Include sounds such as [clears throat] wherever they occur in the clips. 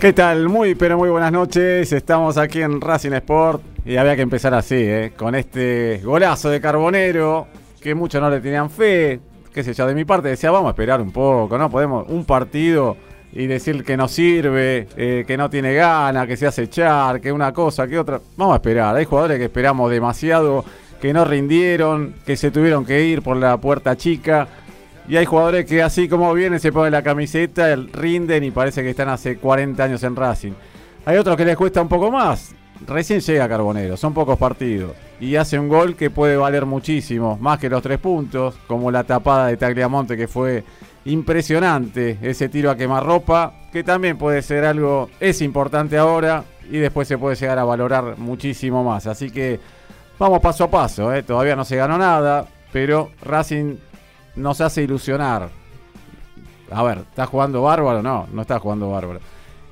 ¿Qué tal? Muy, pero muy buenas noches. Estamos aquí en Racing Sport y había que empezar así, ¿eh? con este golazo de Carbonero, que muchos no le tenían fe. Qué sé yo, de mi parte decía, vamos a esperar un poco, no podemos un partido y decir que no sirve, eh, que no tiene ganas, que se hace echar, que una cosa, que otra. Vamos a esperar. Hay jugadores que esperamos demasiado, que no rindieron, que se tuvieron que ir por la puerta chica. Y hay jugadores que así como vienen se ponen la camiseta, rinden y parece que están hace 40 años en Racing. Hay otros que les cuesta un poco más. Recién llega Carbonero, son pocos partidos. Y hace un gol que puede valer muchísimo, más que los tres puntos, como la tapada de Tagliamonte que fue impresionante. Ese tiro a quemarropa, que también puede ser algo, es importante ahora y después se puede llegar a valorar muchísimo más. Así que vamos paso a paso, ¿eh? todavía no se ganó nada, pero Racing nos hace ilusionar. A ver, ¿está jugando bárbaro? No, no está jugando bárbaro.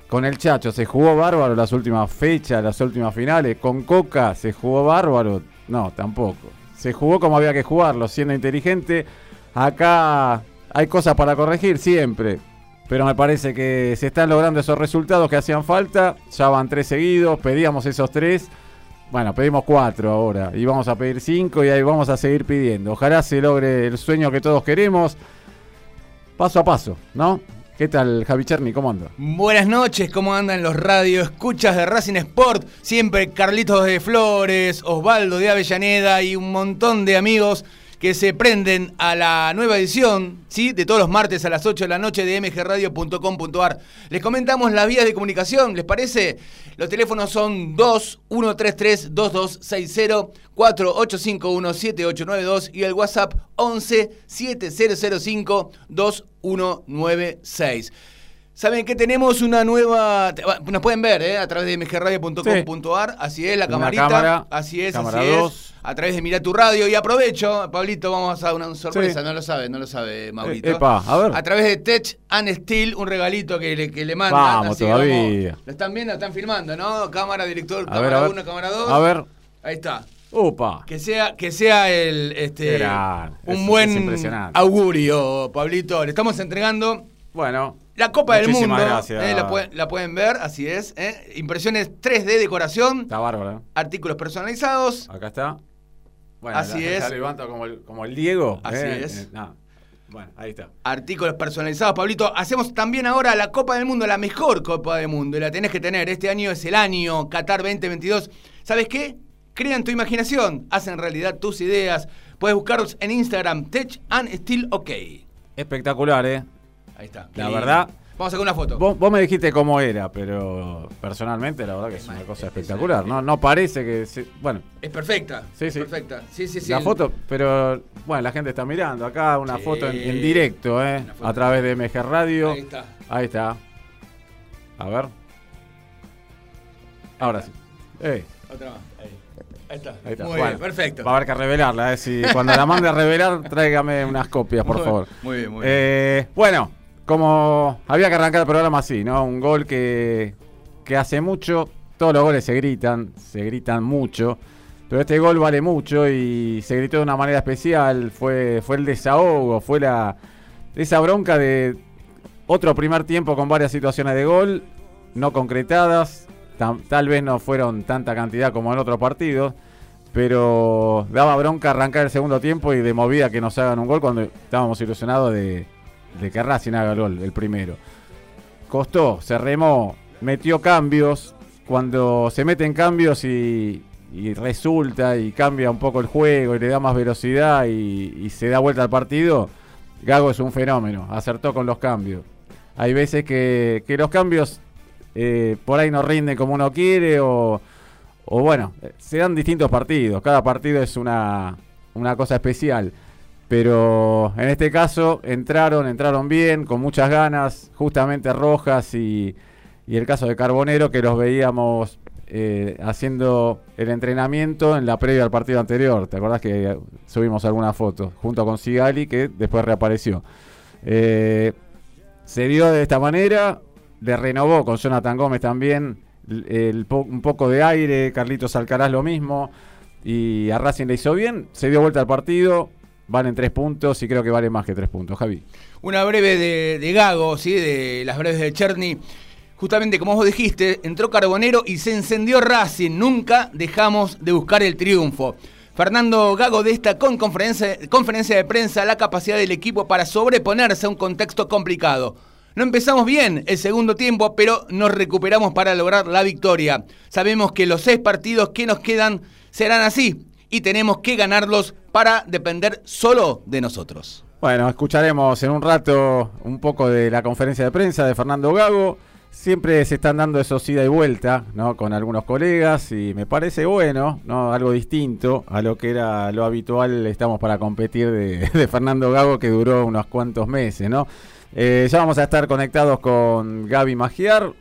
Con el Chacho se jugó bárbaro las últimas fechas, las últimas finales. Con Coca se jugó bárbaro. No, tampoco. Se jugó como había que jugarlo, siendo inteligente. Acá hay cosas para corregir siempre. Pero me parece que se están logrando esos resultados que hacían falta. Ya van tres seguidos, pedíamos esos tres. Bueno, pedimos cuatro ahora. Y vamos a pedir cinco y ahí vamos a seguir pidiendo. Ojalá se logre el sueño que todos queremos. Paso a paso, ¿no? ¿Qué tal, Javi Cherny? ¿Cómo anda? Buenas noches, ¿cómo andan los radio escuchas de Racing Sport? Siempre Carlitos de Flores, Osvaldo de Avellaneda y un montón de amigos que se prenden a la nueva edición, ¿sí? De todos los martes a las 8 de la noche de mgradio.com.ar. Les comentamos las vías de comunicación, ¿les parece? Los teléfonos son 2 133 2260 4851 7892 y el WhatsApp 11 7005 2196. Saben que tenemos una nueva. Nos pueden ver ¿eh? a través de mgradio.com.ar. Así es, la camarita. cámara, así es, cámara así dos. es. A través de Mira tu Radio. Y aprovecho, Pablito, vamos a dar una sorpresa. Sí. No lo sabe, no lo sabe, Maurito. Eh, epa, a ver. A través de Tech and Steel, un regalito que le, que le mandan. Vamos, así todavía. Lo están viendo, están filmando, ¿no? Cámara, director, A cámara a ver. 1, cámara 2. A ver. Ahí está. Upa. Que sea, que sea el este Gran. un Es- buen es augurio, Pablito. Le estamos entregando Bueno. La Copa del muchísimas Mundo. gracias. eh, la, pueden, la pueden ver, así es. eh. Impresiones 3D decoración, Está bárbaro. ¿eh? artículos personalizados. Acá está. Bueno, Así la- es. levanto como el, como el Diego. Así ¿eh? es. No. Bueno, ahí está. Artículos personalizados, Pablito. Hacemos también ahora la Copa del Mundo, la mejor Copa del Mundo. Y la tenés que tener. Este año es el año Qatar 2022. ¿Sabes qué? Crea en tu imaginación. Hacen realidad tus ideas. Puedes buscarlos en Instagram, Tech and Still OK. Espectacular, ¿eh? Ahí está. La verdad-. Vamos a sacar una foto. Vos, vos me dijiste cómo era, pero personalmente la verdad que es una cosa espectacular. No, no parece que... se- bueno, Es perfecta. Sí, es sí. perfecta. Sí, sí, sí. la El- foto, pero bueno, la gente está mirando acá una Sí. foto en, en directo, ¿eh? A través de MG Radio. Ahí está. Ahí está. A ver. Ahora sí. Eh, Otra más. Ahí. Ahí está. ahí está. Muy Bueno, bien, perfecto. Va a haber que revelarla, ¿eh? Si cuando la mande a revelar, tráigame unas copias, por Muy- favor. Muy bien, muy bien. Eh, bueno, como había que arrancar el programa así, ¿no? Un gol que, que hace mucho, todos los goles se gritan, se gritan mucho, pero este gol vale mucho y se gritó de una manera especial, fue, fue el desahogo, fue la esa bronca de otro primer tiempo con varias situaciones de gol, no concretadas, tal vez no fueron tanta cantidad como en otros partidos, pero daba bronca arrancar el segundo tiempo y de movida que nos hagan un gol cuando estábamos ilusionados de, de que Racing haga el el primero. Costó, se remó, metió cambios. Cuando se meten cambios y, y resulta y cambia un poco el juego y le da más velocidad y, y se da vuelta al partido, Gago es un fenómeno, acertó con los cambios. Hay veces que, que los cambios eh, por ahí no rinden como uno quiere o, o bueno, eh, se dan distintos partidos, cada partido es una, una cosa especial. Pero en este caso entraron, entraron bien, con muchas ganas, justamente Rojas y, y el caso de Carbonero que los veíamos eh, haciendo el entrenamiento en la previa al partido anterior. ¿Te acordás que subimos alguna foto junto con Sigali que después reapareció? Eh, se dio de esta manera, le renovó con Jonathan Gómez también un poco de aire, Carlitos Alcaraz lo mismo, y a Racing le hizo bien, se dio vuelta al partido, valen tres puntos y creo que vale más que tres puntos, Javi. Una breve de, Gago, ¿sí? de las breves de Cherny. Justamente como vos dijiste, entró Carbonero y se encendió Racing. Nunca dejamos de buscar el triunfo. Fernando Gago desta con conferencia, conferencia de prensa la capacidad del equipo para sobreponerse a un contexto complicado. No empezamos bien el segundo tiempo, pero nos recuperamos para lograr la victoria. Sabemos que los seis partidos que nos quedan serán así y tenemos que ganarlos para depender solo de nosotros. Bueno, escucharemos en un rato un poco de la conferencia de prensa de Fernando Gago. Siempre se están dando esos ida y vuelta, ¿no? Con algunos colegas y me parece bueno, ¿no? Algo distinto a lo que era lo habitual. Estamos para competir de, [laughs] Fernando Gago que duró unos cuantos meses, ¿no? Eh, ya vamos a estar conectados con Gaby Magiar.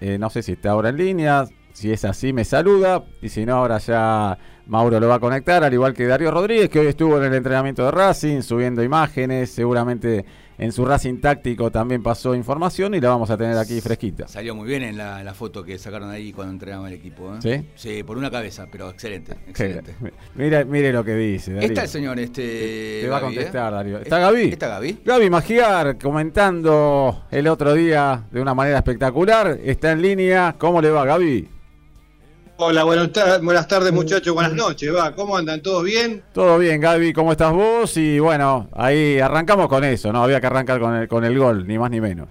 Eh, no sé si está ahora en línea. Si es así, me saluda. Y si no, ahora ya Mauro lo va a conectar, al igual que Darío Rodríguez, que hoy estuvo en el entrenamiento de Racing, subiendo imágenes, seguramente en su Racing táctico también pasó información y la vamos a tener aquí fresquita. Salió muy bien en la, la foto que sacaron ahí cuando entrenaba el equipo. ¿eh? ¿Sí? Sí, por una cabeza, pero excelente, excelente. Mire, mire lo que dice. Darío. Está el señor este. Te, va a Gaby, contestar, ¿eh? Darío. ¿Está Gaby? ¿Está Gaby? Gaby Magiar comentando el otro día de una manera espectacular. Está en línea. ¿Cómo le va, Gaby? Hola, buenas, buenas tardes muchachos, buenas noches, va, ¿cómo andan? ¿Todos bien? Todo bien, Gaby. ¿Cómo estás vos? Y bueno, ahí arrancamos con eso, ¿no? Había que arrancar con el, con el gol, ni más ni menos.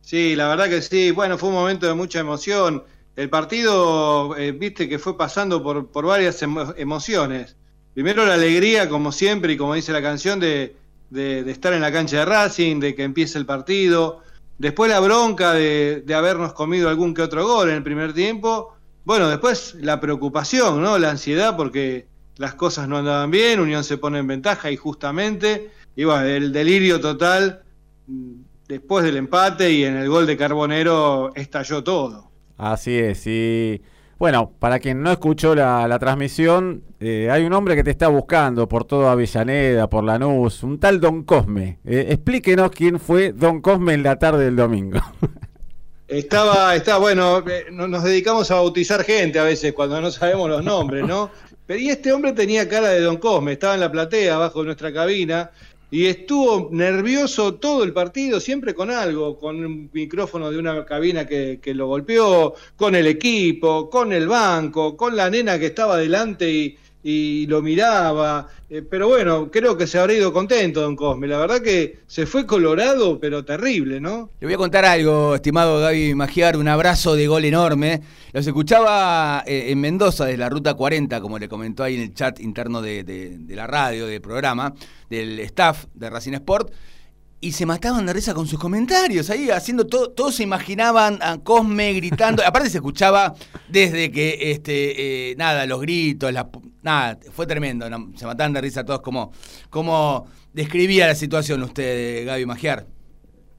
Sí, la verdad que sí, bueno, fue un momento de mucha emoción. El partido, eh, viste que fue pasando por, por varias emo- emociones. Primero la alegría, como siempre, y como dice la canción, de, de- de estar en la cancha de Racing, de que empiece el partido. Después la bronca de, de habernos comido algún que otro gol en el primer tiempo. Bueno, después la preocupación, ¿no? La ansiedad porque las cosas no andaban bien, Unión se pone en ventaja y justamente, y bueno, el delirio total mm, después del empate y en el gol de Carbonero estalló todo. Así es. Y bueno, para quien no escuchó la, transmisión, eh, hay un hombre que te está buscando por toda Avellaneda, por Lanús, un tal Don Cosme. Eh, explíquenos quién fue Don Cosme en la tarde del domingo. [laughs] Estaba, está bueno, eh, no- nos dedicamos a bautizar gente a veces cuando no sabemos los nombres, ¿no? [laughs] Pero y este hombre tenía cara de Don Cosme, estaba en la platea abajo de nuestra cabina y estuvo nervioso todo el partido, siempre con algo, con un micrófono de una cabina que, que lo golpeó, con el equipo, con el banco, con la nena que estaba delante y, y lo miraba. Eh, pero bueno, creo que se habrá ido contento Don Cosme. La verdad que se fue colorado, pero terrible, ¿no? Le voy a contar algo, estimado Gaby Magiar, un abrazo de gol enorme. Los escuchaba eh, en Mendoza, de la Ruta 40, como le comentó ahí en el chat interno de, de- de la radio, del programa, del staff de Racing Sport, y se mataban de risa con sus comentarios, ahí haciendo todo, todos se imaginaban a Cosme gritando, [laughs] aparte se escuchaba desde que, este, eh, nada, los gritos, la, nada, fue tremendo, ¿no? se mataban de risa todos, como, como describía la situación usted, Gaby Magiar.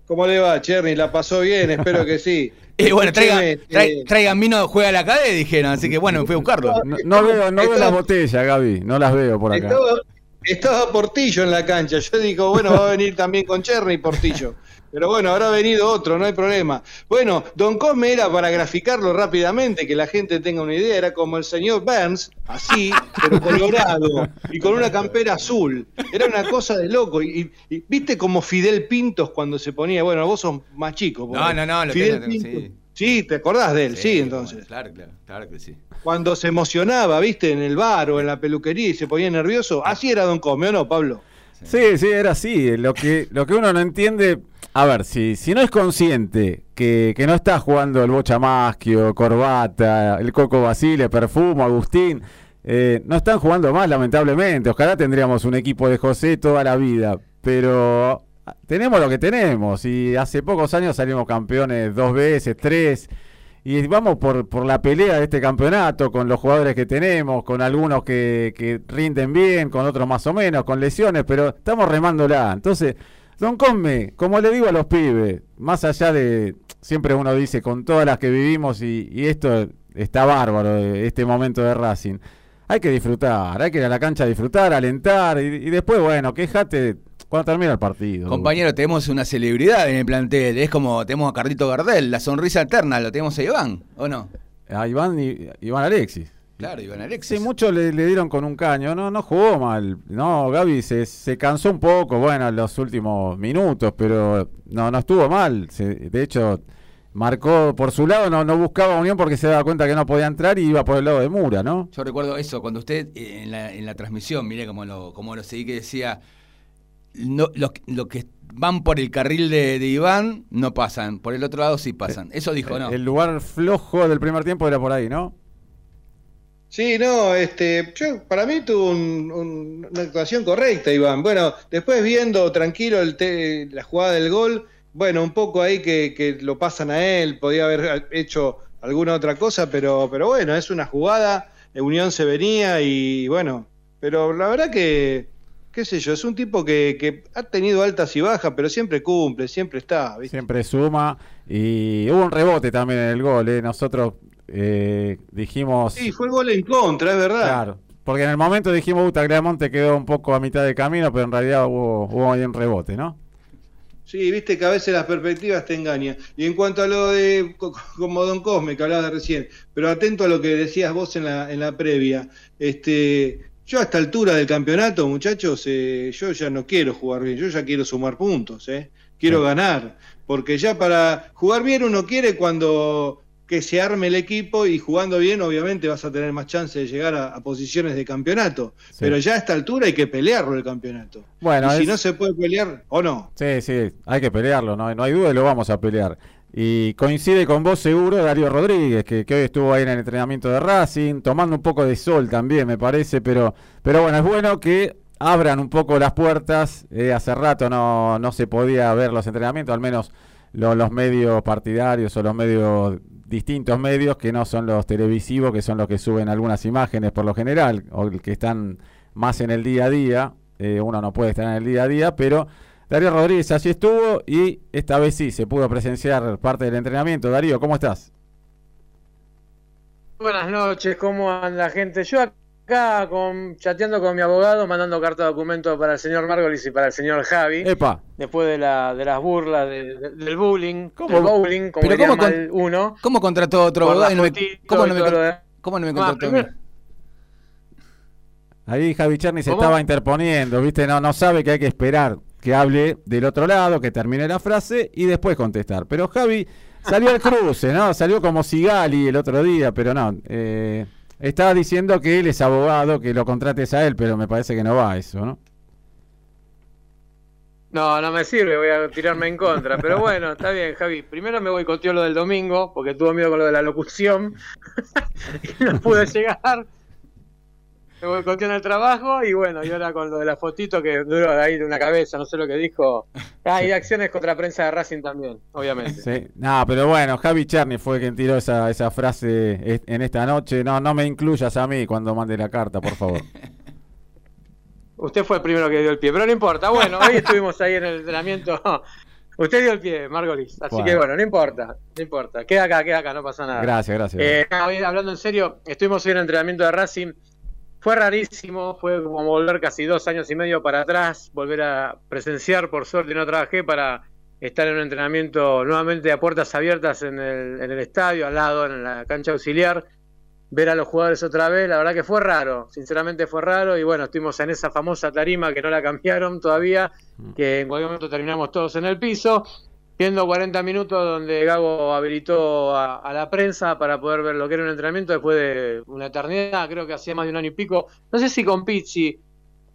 ¿Cómo le va, Cherny? ¿La pasó bien? Espero que sí. Y [laughs] bueno, traigan, trai- eh, traigan vino, juega la cadena, dijeron, así que bueno, me fui a buscarlo. No, no veo, no veo las botellas, Gaby. No las veo por acá. Estaba, estaba Portillo en la cancha. Yo digo, bueno, va a venir también con Cherny Portillo. Pero bueno, habrá venido otro, no hay problema. Bueno, Don Cosme era para graficarlo rápidamente, que la gente tenga una idea, era como el señor Burns, así, pero colorado, y con una campera azul. Era una cosa de loco. Y, y- y viste como Fidel Pintos cuando se ponía, bueno, vos sos más chico. No, no, no, lo Fidel tengo, tengo, Pintos. sí. Sí, te acordás de él, sí, entonces bueno, claro, claro, claro que sí. cuando se emocionaba, viste, en el bar o en la peluquería y se ponía nervioso, así era Don Come, ¿o no, Pablo? Sí, sí, era así. Lo que, lo que uno no entiende, a ver, si, si no es consciente que, que no está jugando el Bocha Maschio, Corbata, el Coco Basile, Perfumo, Agustín, eh, no están jugando más, lamentablemente. Ojalá tendríamos un equipo de José toda la vida, pero ah, tenemos lo que tenemos y hace pocos años salimos campeones dos veces, tres. Y vamos por, por la pelea de este campeonato, con los jugadores que tenemos, con algunos que, que rinden bien, con otros más o menos, con lesiones, pero estamos remándola. Entonces, Don Come, como le digo a los pibes, más allá de, siempre uno dice, con todas las que vivimos y, y esto está bárbaro, este momento de Racing, hay que disfrutar, hay que ir a la cancha a disfrutar, alentar, y, y después, bueno, quejate cuando termina el partido. Compañero, tenemos una celebridad en el plantel, es como tenemos a Carlito Gardel, la sonrisa eterna, lo tenemos a Iván, ¿o no? A Iván, y, Iván Alexis. Claro, Iván Alexis. Sí, muchos le, le dieron con un caño, no, no jugó mal. No, Gaby se, se cansó un poco, bueno, en los últimos minutos, pero no, no estuvo mal. Se- de hecho, marcó por su lado, no, no buscaba unión porque se daba cuenta que no podía entrar y iba por el lado de Mura, ¿no? Yo recuerdo eso, cuando usted eh, en la, en la transmisión, mire cómo lo, cómo lo seguí, que decía, no, los lo que van por el carril de, de Iván no pasan, por el otro lado sí pasan. Eso dijo, ¿no? El lugar flojo del primer tiempo era por ahí, ¿no? Sí, no, este, yo, para mí tuvo un- un- una actuación correcta, Iván. Bueno, después viendo tranquilo el te- la jugada del gol, bueno, un poco ahí que, que lo pasan a él, podía haber hecho alguna otra cosa, pero, pero bueno, es una jugada, eh, Unión se venía y bueno, pero la verdad que, qué sé yo, es un tipo que, que ha tenido altas y bajas, pero siempre cumple, siempre está, ¿viste? Siempre suma. Y hubo un rebote también en el gol, ¿eh? Nosotros eh, dijimos... Sí, fue el gol en contra, es verdad. Claro, porque en el momento dijimos, Uta Clamonte quedó un poco a mitad de camino, pero en realidad hubo, hubo ahí un rebote, ¿no? Sí, viste que a veces las perspectivas te engañan. Y en cuanto a lo de, co- como Don Cosme, que hablaba recién, pero atento a lo que decías vos en la, en la previa, este, yo a esta altura del campeonato, muchachos, eh, yo ya no quiero jugar bien, yo ya quiero sumar puntos, eh. quiero Sí. ganar, porque ya para jugar bien uno quiere cuando que se arme el equipo y jugando bien obviamente vas a tener más chance de llegar a, a posiciones de campeonato, Sí. pero ya a esta altura hay que pelearlo el campeonato. Bueno, y si no se puede pelear, o no. Sí, sí, hay que pelearlo, no, no hay duda y lo vamos a pelear. Y coincide con vos seguro Darío Rodríguez, que, que hoy estuvo ahí en el entrenamiento de Racing, tomando un poco de sol también, me parece, pero, pero bueno, es bueno que abran un poco las puertas. eh, hace rato no, no se podía ver los entrenamientos, al menos lo- los medios partidarios o los medios, distintos medios que no son los televisivos, que son los que suben algunas imágenes por lo general, o que están más en el día a día. eh, uno no puede estar en el día a día, pero Darío Rodríguez así estuvo y esta vez sí se pudo presenciar parte del entrenamiento. Darío, ¿cómo estás? Buenas noches, ¿cómo anda gente? Yo acá con, chateando con mi abogado, mandando carta de documento para el señor Margolis y para el señor Javi, Epa, después de, la, de las burlas de- de- del bullying, ¿Cómo? del bowling, como Pero ¿cómo con- el uno. ¿Cómo contrató otro abogado? no me- ¿Cómo no me de- cómo no me Ah, contrató a mí? primero- ahí Javi Cherny se estaba interponiendo, ¿viste? No, no sabe que hay que esperar que hable del otro lado, que termine la frase y después contestar. Pero Javi salió al cruce, ¿no? Salió como Sigali el otro día, pero no. Eh, estaba diciendo que él es abogado, que lo contrates a él, pero me parece que no va eso, ¿no? No, no me sirve, voy a tirarme en contra. Pero bueno, está bien, Javi. Primero me boicoteó lo del domingo, porque tuvo miedo con lo de la locución. [laughs] y no pude llegar. Me boicoteó en el trabajo y bueno, y ahora con lo de la fotito que duró ahí de una cabeza, no sé lo que dijo. Ah, y acciones contra prensa de Racing también, obviamente. Sí, no, pero bueno, Javi Cherny fue quien tiró esa, esa frase en esta noche. No, no me incluyas a mí cuando mande la carta, por favor. [laughs] Usted fue el primero que dio el pie, pero no importa. Bueno, hoy estuvimos ahí en el entrenamiento. [laughs] Usted dio el pie, Margolis. Así Bueno. que bueno, no importa, no importa. Queda acá, queda acá, no pasa nada. Gracias, gracias. Eh, hoy, hablando en serio, estuvimos hoy en el entrenamiento de Racing. Fue rarísimo, fue como volver casi dos años y medio para atrás, volver a presenciar, por suerte no trabajé, para estar en un entrenamiento nuevamente a puertas abiertas en el, en el estadio, al lado, en la cancha auxiliar, ver a los jugadores otra vez, la verdad que fue raro, sinceramente fue raro, y bueno, estuvimos en esa famosa tarima que no la cambiaron todavía, que en cualquier momento terminamos todos en el piso, viendo 40 minutos donde Gago habilitó a, la prensa para poder ver lo que era un entrenamiento después de una eternidad, creo que hacía más de un año y pico. No sé si con Pizzi,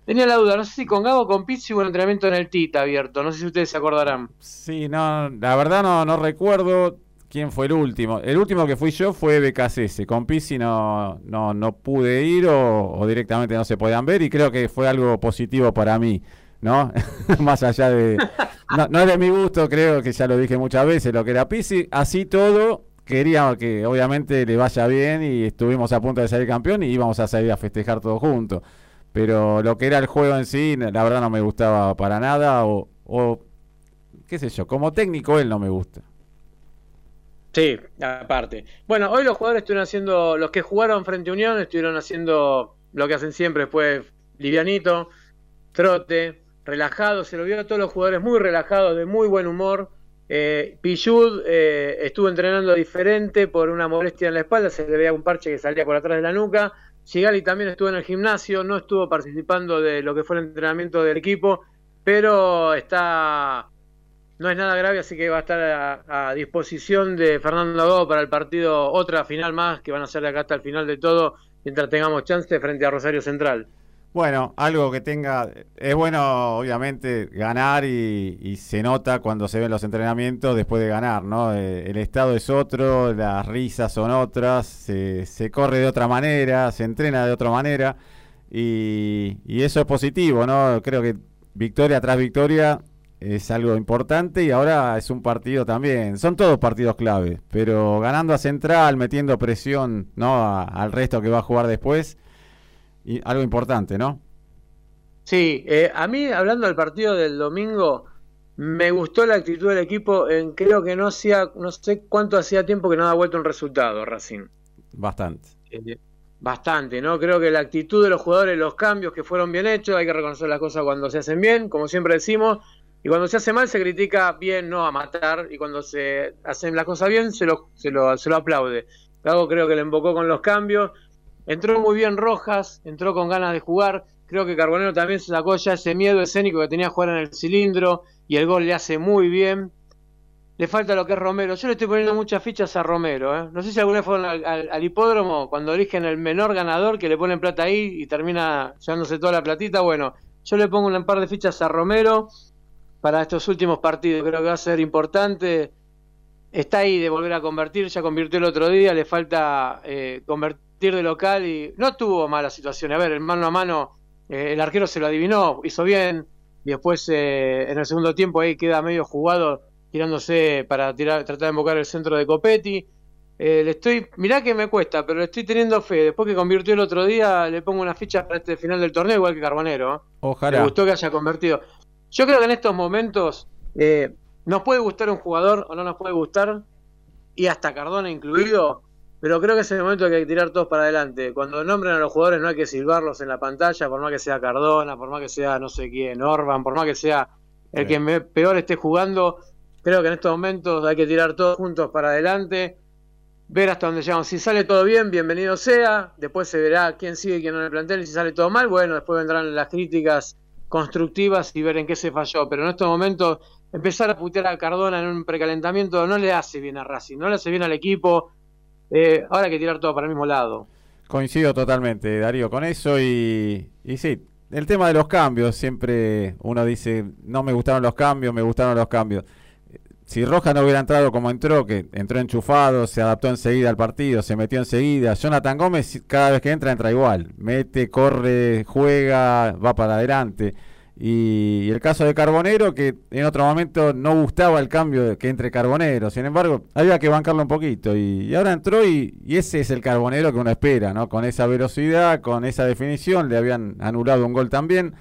tenía la duda, no sé si con Gago o con Pizzi hubo un entrenamiento en el Tita abierto, no sé si ustedes se acordarán. Sí, no, la verdad no, recuerdo quién fue el último. El último que fui yo fue BKCS. Con Pisi no, no, no pude ir o, o directamente no se podían ver y creo que fue algo positivo para mí, ¿no? [laughs] Más allá de... No, no es de mi gusto, creo que ya lo dije muchas veces, lo que era Pisi. Así todo, quería que obviamente le vaya bien y estuvimos a punto de salir campeón y íbamos a salir a festejar todos juntos. Pero lo que era el juego en sí, la verdad no me gustaba para nada o, o qué sé yo, como técnico él no me gusta. Sí, aparte. Bueno, hoy los jugadores estuvieron haciendo, los que jugaron frente a Unión estuvieron haciendo lo que hacen siempre, fue livianito, trote, relajado, se lo vio a todos los jugadores muy relajados, de muy buen humor. Eh, Pichud eh, estuvo entrenando diferente por una molestia en la espalda, se le veía un parche que salía por atrás de la nuca. Sigali también estuvo en el gimnasio, no estuvo participando de lo que fue el entrenamiento del equipo, pero está no es nada grave, así que va a estar a, disposición de Fernando Gago para el partido, otra final más que van a ser de acá hasta el final de todo, mientras tengamos chance frente a Rosario Central. Bueno, algo que tenga, es bueno obviamente ganar y, se nota cuando se ven los entrenamientos después de ganar, ¿no? Eh, el estado es otro, las risas son otras, se, se corre de otra manera, se entrena de otra manera y, y eso es positivo, ¿no? Creo que victoria tras victoria es algo importante y ahora es un partido también. Son todos partidos clave, pero ganando a Central, metiendo presión ¿no? A- al resto que va a jugar después, y algo importante, ¿no? Sí, eh, a mí, hablando del partido del domingo, me gustó la actitud del equipo. En, creo que no hacía, no sé cuánto hacía tiempo que no da vuelta un resultado, Racing. Bastante. Eh, bastante, ¿no? Creo que la actitud de los jugadores, los cambios que fueron bien hechos, hay que reconocer las cosas cuando se hacen bien, como siempre decimos, y cuando se hace mal se critica bien, no a matar, y cuando se hacen las cosas bien se lo, se lo, se lo aplaude. Gago creo que le embocó con los cambios, entró muy bien Rojas, entró con ganas de jugar, creo que Carbonero también se sacó ya ese miedo escénico que tenía jugar en el cilindro, y el gol le hace muy bien. Le falta lo que es Romero. Yo le estoy poniendo muchas fichas a Romero. ¿eh? No sé si alguna vez fueron al, al- al hipódromo cuando eligen el menor ganador que le ponen plata ahí y termina llevándose toda la platita. Bueno, yo le pongo un par de fichas a Romero para estos últimos partidos. Creo que va a ser importante. Está ahí de volver a convertir. Ya convirtió el otro día. Le falta eh, convertir de local y no tuvo mala situación. A ver, el mano a mano, eh, el arquero se lo adivinó, hizo bien. Y después eh, en el segundo tiempo ahí queda medio jugado tirándose para tirar, tratar de invocar el centro de Copetti. Le estoy, mirá que me cuesta, pero le estoy teniendo fe. Después que convirtió el otro día, le pongo una ficha para este final del torneo, igual que Carbonero. ¿eh? Me Ojalá. gustó que haya convertido. Yo creo que en estos momentos nos puede gustar un jugador o no nos puede gustar, y hasta Cardona incluido, pero creo que es el momento que hay que tirar todos para adelante. Cuando nombren a los jugadores no hay que silbarlos en la pantalla, por más que sea Cardona, por más que sea no sé quién, Orban, por más que sea el Sí. que peor esté jugando. Creo que en estos momentos hay que tirar todos juntos para adelante, ver hasta dónde llegamos. Si sale todo bien, bienvenido sea. Después se verá quién sigue y quién no en el plantel. Y si sale todo mal, bueno, después vendrán las críticas constructivas y ver en qué se falló. Pero en estos momentos, empezar a putear a Cardona en un precalentamiento no le hace bien a Racing, no le hace bien al equipo. Eh, ahora hay que tirar todo para el mismo lado. Coincido totalmente, Darío, con eso y, y sí, el tema de los cambios, siempre uno dice, no me gustaron los cambios, me gustaron los cambios. Si Roja no hubiera entrado como entró, que entró enchufado, se adaptó enseguida al partido, se metió enseguida. Jonathan Gómez cada vez que entra entra igual, mete, corre, juega, va para adelante. Y, el caso de Carbonero, que en otro momento no gustaba el cambio que entre Carbonero, sin embargo, había que bancarlo un poquito. Y, y ahora entró y, y ese es el Carbonero que uno espera, ¿no? Con esa velocidad, con esa definición, le habían anulado un gol también.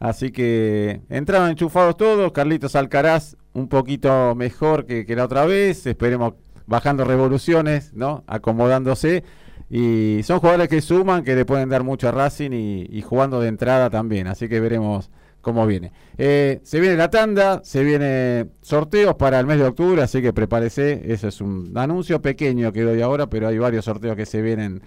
Así que entraron enchufados todos. Carlitos Alcaraz un poquito mejor que, que la otra vez. Esperemos bajando revoluciones, ¿no? Acomodándose. Y son jugadores que suman, que le pueden dar mucho a Racing y, y jugando de entrada también. Así que veremos cómo viene. Eh, se viene la tanda, se viene sorteos para el mes de octubre, así que prepárese. Eso es un anuncio pequeño que doy ahora, pero hay varios sorteos que se vienen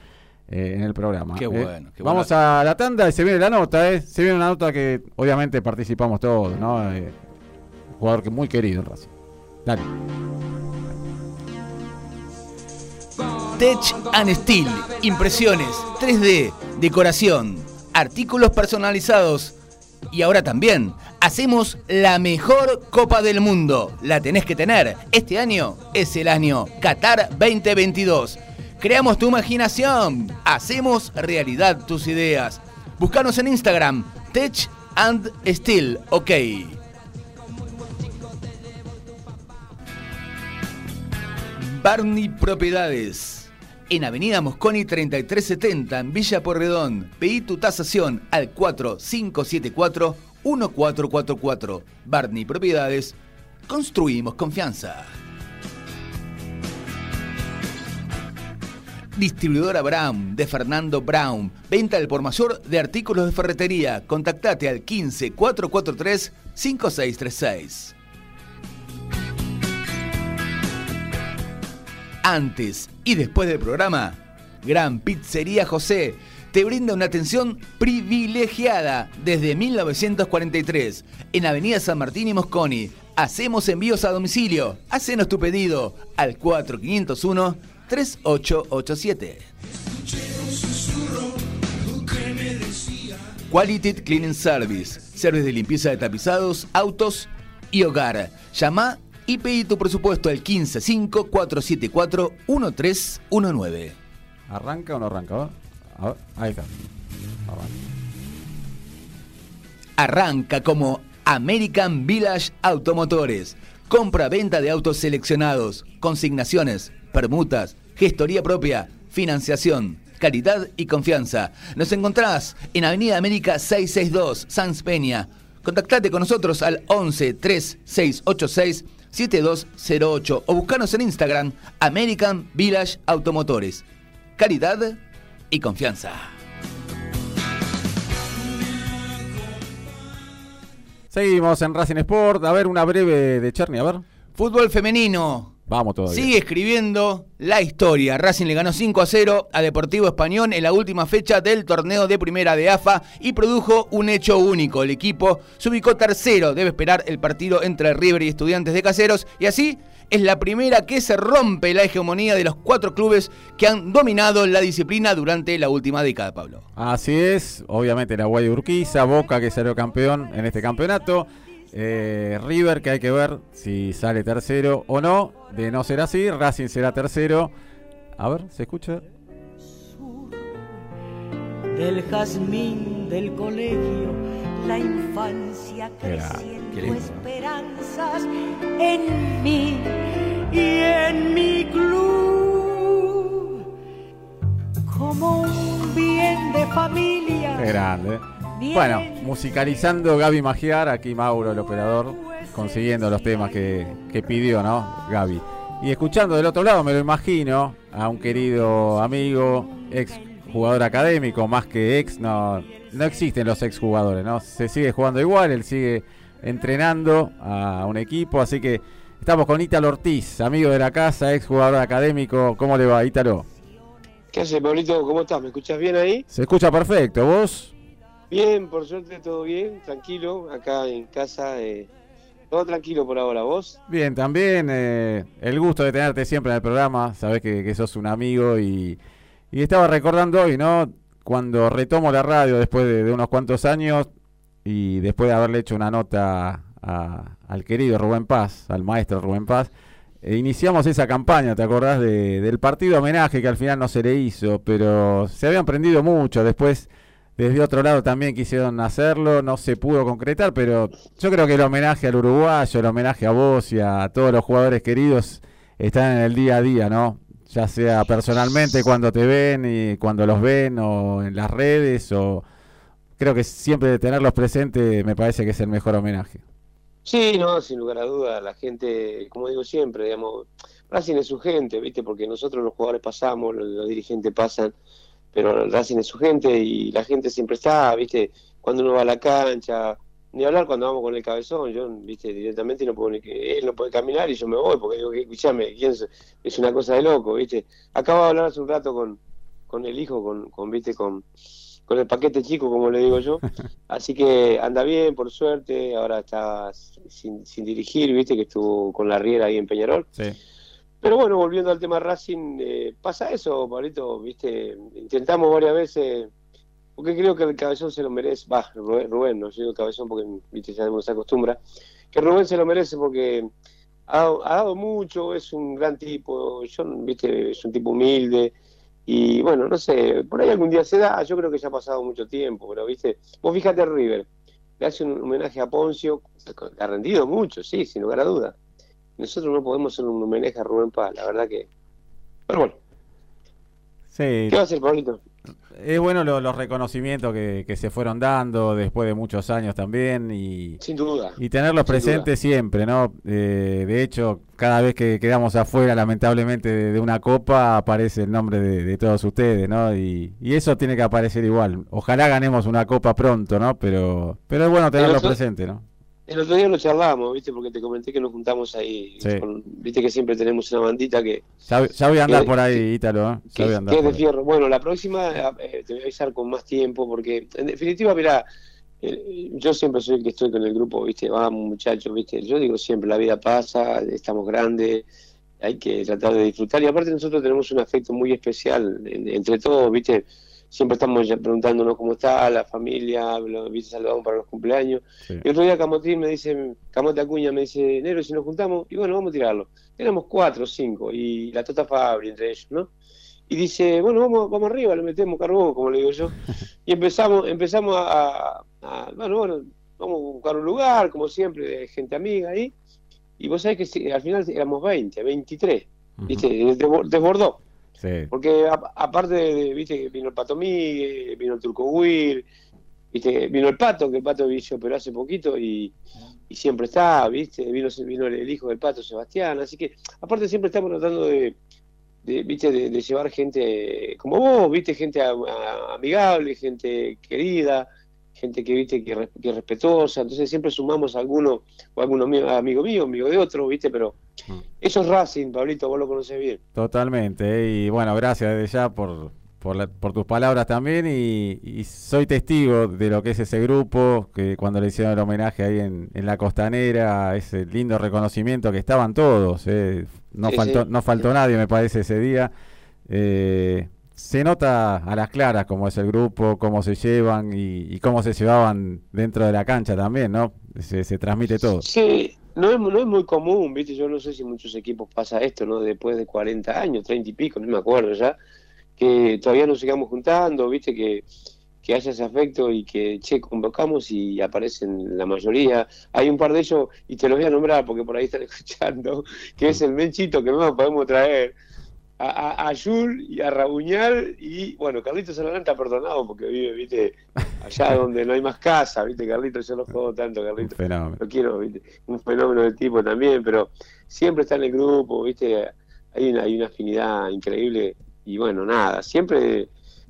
eh, en el programa. Qué ¿eh? bueno, qué Vamos a la tanda y se viene la nota, ¿eh? Se viene una nota que obviamente participamos todos, ¿no? Eh, jugador que muy querido en Racing. Dale. Tech and Steel, impresiones, 3D, decoración, artículos personalizados. Y ahora también hacemos la mejor Copa del Mundo. La tenés que tener. Este año es el año Qatar 2022. Creamos tu imaginación. Hacemos realidad tus ideas. Búscanos en Instagram, Tech and Steel, ok. Barney Propiedades. En Avenida Mosconi 3370 en Villa Porredón. Pedí tu tasación al 4574-1444. Barney Propiedades. Construimos confianza. Distribuidora Brown de Fernando Brown. Venta al por mayor de artículos de ferretería. Contactate al 15 443 5636. Antes y después del programa, Gran Pizzería José te brinda una atención privilegiada desde 1943 en Avenida San Martín y Mosconi. Hacemos envíos a domicilio. Hacenos tu pedido al 4501 3887. Quality Cleaning Service. Service de limpieza de tapizados, autos y hogar. Llama y pedí tu presupuesto al 155-474-1319. ¿Arranca o no arranca? A ver. Ahí está. Arranca. Arranca como American Village Automotores. Compra-venta de autos seleccionados, consignaciones, permutas, gestoría propia, financiación, calidad y confianza. Nos encontrás en Avenida América 662, Sans Peña. Contactate con nosotros al 11 3686 7208 o buscanos en Instagram American Village Automotores. calidad y confianza. Seguimos en Racing Sport. A ver, una breve de Cherny, a ver. Fútbol femenino. Vamos todavía. Sigue escribiendo la historia. Racing le ganó 5 a 0 a Deportivo Español en la última fecha del torneo de primera de AFA y produjo un hecho único. El equipo se ubicó tercero. Debe esperar el partido entre River y Estudiantes de Caseros. Y así es la primera que se rompe la hegemonía de los cuatro clubes que han dominado la disciplina durante la última década, Pablo. Así es, obviamente la Guay Urquiza, Boca que salió campeón en este campeonato, eh, River que hay que ver si sale tercero o no, de no ser así, Racing será tercero. A ver, ¿se escucha? Del jazmín del colegio, la infancia creciendo esperanzas en mí y en mi club. Como un bien de familia. Qué grande. Bien. Bueno, musicalizando Gaby Magiar, aquí Mauro, el operador, consiguiendo los temas que, que pidió, ¿no? Gaby. Y escuchando del otro lado, me lo imagino, a un querido amigo, ex jugador académico, más que ex, no, no existen los ex jugadores, ¿no? Se sigue jugando igual, él sigue entrenando a un equipo, así que estamos con Ítalo Ortiz, amigo de la casa, ex jugador académico. ¿Cómo le va, Ítalo? ¿Qué hace, Pablito? ¿Cómo estás? ¿Me escuchas bien ahí? Se escucha perfecto, ¿vos? Bien, por suerte todo bien, tranquilo, acá en casa, eh, todo tranquilo por ahora, ¿vos? Bien, también eh, el gusto de tenerte siempre en el programa, sabes que, que sos un amigo y, estaba recordando hoy, ¿no? Cuando retomo la radio después de, de unos cuantos años y después de haberle hecho una nota a- al querido Rubén Paz, al maestro Rubén Paz, eh, iniciamos esa campaña, ¿te acordás? De- del partido homenaje que al final no se le hizo, pero se habían prendido mucho, después desde otro lado también quisieron hacerlo, no se pudo concretar, pero yo creo que el homenaje al uruguayo, el homenaje a vos y a todos los jugadores queridos están en el día a día, ¿no? Ya sea personalmente cuando te ven y cuando los ven o en las redes o creo que siempre tenerlos presentes me parece que es el mejor homenaje. Sí, no, sin lugar a dudas, la gente, como digo siempre, digamos, Racing es su gente, ¿viste? Porque nosotros los jugadores pasamos, los dirigentes pasan, pero Racing es su gente y la gente siempre está, ¿viste? Cuando uno va a la cancha, ni hablar cuando vamos con el cabezón, yo, ¿viste? Directamente no puedo ni que él no puede caminar y yo me voy, porque digo, que escuchame, es una cosa de loco, ¿viste? Acabo de hablar hace un rato con, con el hijo, con, con ¿viste? Con, con el paquete chico, como le digo yo. [laughs] Así que anda bien, por suerte. Ahora está sin, sin dirigir, viste que estuvo con la Riera ahí en Peñarol. Sí. Pero bueno, volviendo al tema Racing, eh, pasa eso, Pablito, viste. Intentamos varias veces, porque creo que el cabezón se lo merece. Va, Rubén, no yo digo cabezón porque viste ya se acostumbra. Que Rubén se lo merece porque ha, dado- mucho, es un gran tipo, yo, viste, es un tipo humilde. Y bueno, no sé, por ahí algún día se da, yo creo que ya ha pasado mucho tiempo, pero viste, vos fíjate River, le hace un homenaje a Poncio, ha rendido mucho, sí, sin lugar a duda. Nosotros no podemos hacer un homenaje a Rubén Paz, la verdad que... Pero bueno, Sí, ¿qué va a hacer, Pablito? es bueno lo- los reconocimientos que, que se fueron dando después de muchos años también y, Sin duda. Y tenerlos presentes siempre, ¿no? Eh, de hecho, cada vez que quedamos afuera, lamentablemente, de, de una copa, aparece el nombre de, de todos ustedes, ¿no? Y, y eso tiene que aparecer igual. Ojalá ganemos una copa pronto, ¿no? Pero, pero es bueno tenerlos presentes, ¿no? El otro día lo charlamos, viste, porque te comenté que nos juntamos ahí, Sí. con- viste que siempre tenemos una bandita que, Ya, ya voy a andar Que- por ahí, Ítalo, ¿eh? que, andar que es de fierro. Bueno, la próxima eh, te voy a avisar con más tiempo, porque en definitiva, mira, yo siempre soy el que estoy con el grupo, viste, vamos muchachos, viste, yo digo siempre, la vida pasa, estamos grandes, hay que tratar de disfrutar, y aparte nosotros tenemos un afecto muy especial en- entre todos, viste, siempre estamos ya preguntándonos cómo está la familia, lo, viste, saludamos para los cumpleaños, Sí. y otro día Camotín me dice, Camote Acuña me dice, Negro, si nos juntamos, y bueno, vamos a tirarlo. Éramos cuatro o cinco, y la Tota Fabri entre ellos, ¿no? Y dice, bueno, vamos, vamos arriba, le metemos carbón, como le digo yo. [laughs] Y empezamos, empezamos a, a- bueno, bueno, vamos a buscar un lugar, como siempre, de gente amiga ahí. Y vos sabés que al final éramos 20, 23, Ujú. ¿viste? Desbor- Desbordó. Sí. Porque aparte de, viste, vino el Pato Miguel, vino el Turco Will, viste, vino el Pato, que el Pato se pero hace poquito y, y siempre está, viste, vino, vino el, hijo del Pato, Sebastián, así que aparte siempre estamos tratando de, de, viste, de, llevar gente como vos, viste, gente amigable, gente querida, gente que viste que, que es respetuosa, entonces siempre sumamos a alguno, o alguno mío- amigo mío, amigo de otro, viste, pero eso es Racing, Pablito, vos lo conocés bien. Totalmente. eh, Y bueno, gracias desde ya por, por, la- por tus palabras también. Y, y soy testigo de lo que es ese grupo, que cuando le hicieron el homenaje ahí en, en la costanera, ese lindo reconocimiento que estaban todos. eh, No, Sí, faltó, sí. no faltó nadie, me parece, ese día. Eh, se nota a las claras cómo es el grupo, cómo se llevan y, y cómo se llevaban dentro de la cancha también, ¿no? Se, se transmite todo. Sí, no es, no es muy común, viste, yo no sé si muchos equipos pasa esto, ¿no? Después de 40 años, 30 y pico, no me acuerdo ya, que todavía nos sigamos juntando, viste, que, que haya ese afecto y que, che, convocamos y aparecen la mayoría. Hay un par de ellos, y te los voy a nombrar porque por ahí están [laughs] escuchando, que es el Menchito que no podemos traer. A, a, Yul y a Rabuñal y bueno, Carlitos Alarán está perdonado porque vive, viste, allá [laughs] donde no hay más casa, viste, Carlitos, yo lo juego tanto, Carlitos Fenómeno. lo quiero, ¿viste? un fenómeno del tipo también, pero siempre está en el grupo, ¿viste? Hay una, hay una afinidad increíble y bueno, nada, siempre,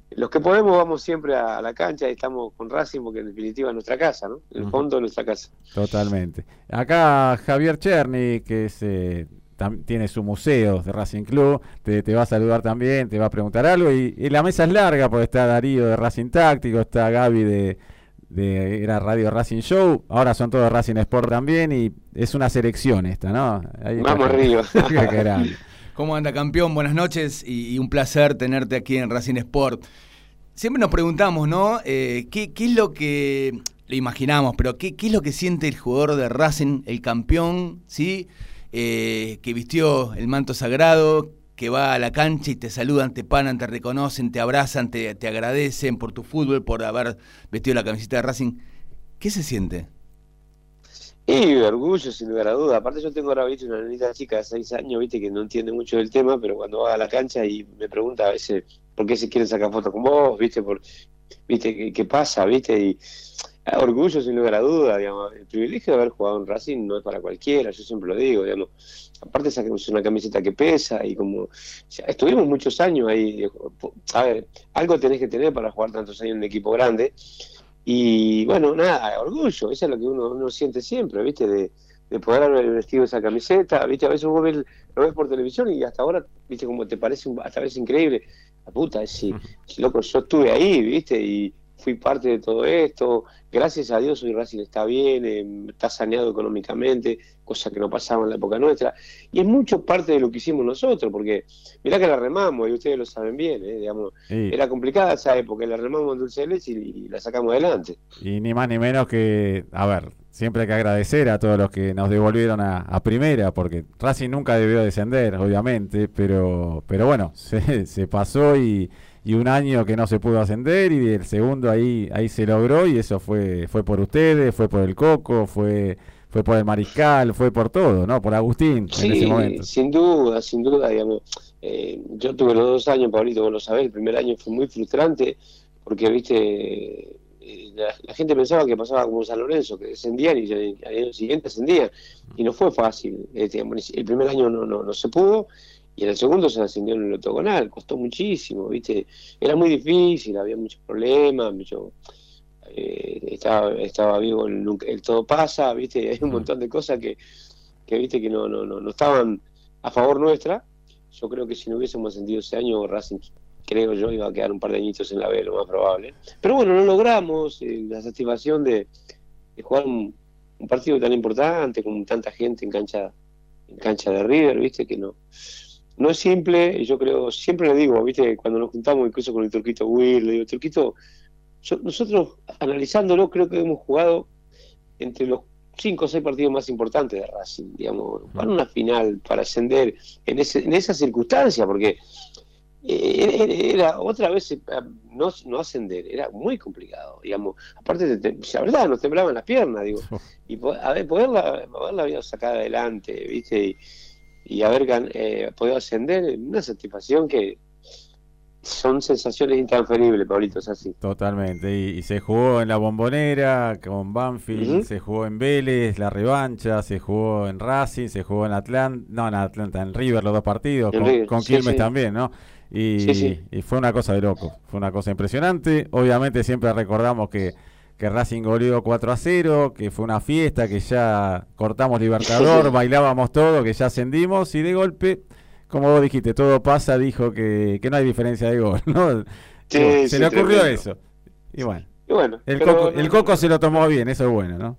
los que podemos vamos siempre a, la cancha y estamos con Racing porque en definitiva es nuestra casa, ¿no? En el fondo es nuestra casa. Totalmente. Acá Javier Cherny, que es, eh, tiene su museo de Racing Club, te, te va a saludar también, te va a preguntar algo. Y, y la mesa es larga, porque está Darío de Racing Táctico, está Gaby de, de era Radio Racing Show, ahora son todos Racing Sport también, y es una selección esta, ¿no? Ahí. Vamos arriba. [laughs] Qué grande. ¿Cómo anda campeón? Buenas noches y, y un placer tenerte aquí en Racing Sport. Siempre nos preguntamos, ¿no? Eh, ¿qué, qué es lo que, lo imaginamos, pero qué, qué es lo que siente el jugador de Racing, el campeón, ¿sí? Eh, que vistió el manto sagrado, que va a la cancha y te saludan, te paran, te reconocen, te abrazan, te, te agradecen por tu fútbol, por haber vestido la camiseta de Racing. ¿Qué se siente? Y orgullo, sin lugar a duda. Aparte yo tengo ahora, viste, una nenita chica de 6 años, viste, que no entiende mucho del tema, pero cuando va a la cancha y me pregunta a veces por qué se quiere sacar fotos con vos, viste, por, viste, qué, qué pasa, viste, y ah, orgullo, sin lugar a duda, digamos. El privilegio de haber jugado en Racing no es para cualquiera, yo siempre lo digo, digamos. Aparte sacamos una camiseta que pesa y como estuvimos muchos años ahí, a ver, algo tenés que tener para jugar tantos años en un equipo grande. Y bueno, nada, orgullo, eso es lo que uno, uno siente siempre, ¿viste? De, de poder haber vestido esa camiseta, ¿viste? A veces vos ves, lo ves por televisión y hasta ahora, ¿viste? Como te parece hasta a veces increíble. La puta, si, si, loco, yo estuve ahí, ¿viste? Y fui parte de todo esto. Gracias a Dios hoy Racing está bien, eh, está saneado económicamente, cosa que no pasaba en la época nuestra. Y es mucho parte de lo que hicimos nosotros, porque mirá que la remamos, y ustedes lo saben bien, ¿eh? Digamos, Sí. era complicada esa época, la remamos en dulce de leche y, y la sacamos adelante. Y ni más ni menos que, a ver, siempre hay que agradecer a todos los que nos devolvieron a, a primera, porque Racing nunca debió descender, obviamente, pero, pero bueno, [laughs] se, se pasó y, y un año que no se pudo ascender y el segundo ahí, ahí se logró y eso fue, fue por ustedes, fue por el Coco, fue, fue por el Mariscal, fue por todo, ¿no? Por Agustín en Sí, ese momento. sin duda, sin duda, digamos. Eh, yo tuve los dos años, Pablito, vos lo sabés, el primer año fue muy frustrante porque, viste, eh, la, la gente pensaba que pasaba como San Lorenzo, que descendían y al año siguiente ascendían. Y no fue fácil. Digamos, el primer año no, no, no se pudo y en el segundo se ascendió en el octogonal. Costó muchísimo, viste. Era muy difícil, había muchos problemas, mucho... eh, estaba, estaba vivo el, todo pasa, viste, [laughs] hay un montón de cosas que, que viste que no, no, no, no estaban a favor nuestra. Yo creo que si no hubiésemos ascendido ese año, Racing, creo yo, iba a quedar un par de añitos en la B, lo más probable. Pero bueno, no logramos eh, la satisfacción de, de jugar un, un partido tan importante, con tanta gente en cancha, en cancha de River, viste, que no. No es simple, y yo creo, siempre le digo, viste, cuando nos juntamos incluso con el Turquito Will, le digo, Turquito, yo- nosotros analizándolo creo que hemos jugado entre los cinco o seis partidos más importantes de Racing, digamos, para una final, para ascender en, ese, en esa circunstancia, porque eh, era otra vez eh, no, no ascender, era muy complicado, digamos, aparte, de, la verdad, nos temblaban las piernas, digo, y a ver, poderla, poderla sacado adelante, viste, y, y haber eh, podido ascender, una satisfacción que son sensaciones intransferibles, Pablito, es así. Totalmente. Y, y se jugó en la Bombonera con Banfield, se jugó en Vélez, la revancha, se jugó en Racing, se jugó en Atlanta, no en Atlanta, en River los dos partidos, En con, River, con sí, Quilmes sí. también, ¿no? Y, Sí, sí. y fue una cosa de loco, fue una cosa impresionante. Obviamente siempre recordamos que, que Racing goleó 4 a 0, que fue una fiesta, que ya cortamos Libertador, [laughs] bailábamos todo, que ya ascendimos y de golpe, como vos dijiste, todo pasa, dijo que, que no hay diferencia de gol, [laughs] ¿no? Sí, bueno, se sí, le ocurrió tremendo. eso. Y bueno. Y bueno, El, pero coco, no- el Coco se lo tomó bien, eso es bueno, ¿no?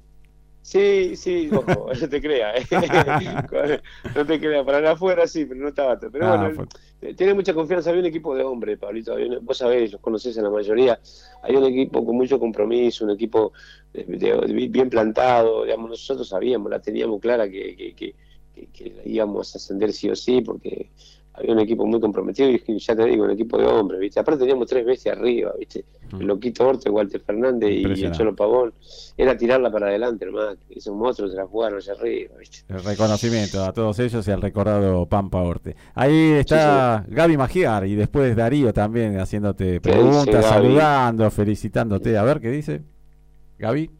Sí, sí, ojo, [laughs] no te creas. [laughs] no te creas, para afuera sí, pero no estaba. Pero Ah, bueno, fue- eh, tiene mucha confianza. Había un equipo de hombres, Pablito. vos sabés, los conocés en la mayoría. Hay un equipo con mucho compromiso, un equipo de- de- de- bien plantado. Digamos, nosotros sabíamos, la teníamos clara que, que, que, que- íbamos a ascender sí o sí, porque había un equipo muy comprometido y ya te digo, un equipo de hombres, ¿viste? Aparte teníamos tres veces arriba, ¿viste? El Loquito Orte, Walter Fernández y el. Cholo Pavón. Era tirarla para adelante, hermano. Esos monstruos se la jugaron allá arriba, ¿viste? El reconocimiento a todos ellos y al recordado Pampa Orte. Ahí está Gaby Magiar y después Darío también haciéndote ¿Qué dice preguntas, saludando, felicitándote. A ver qué dice. Gaby.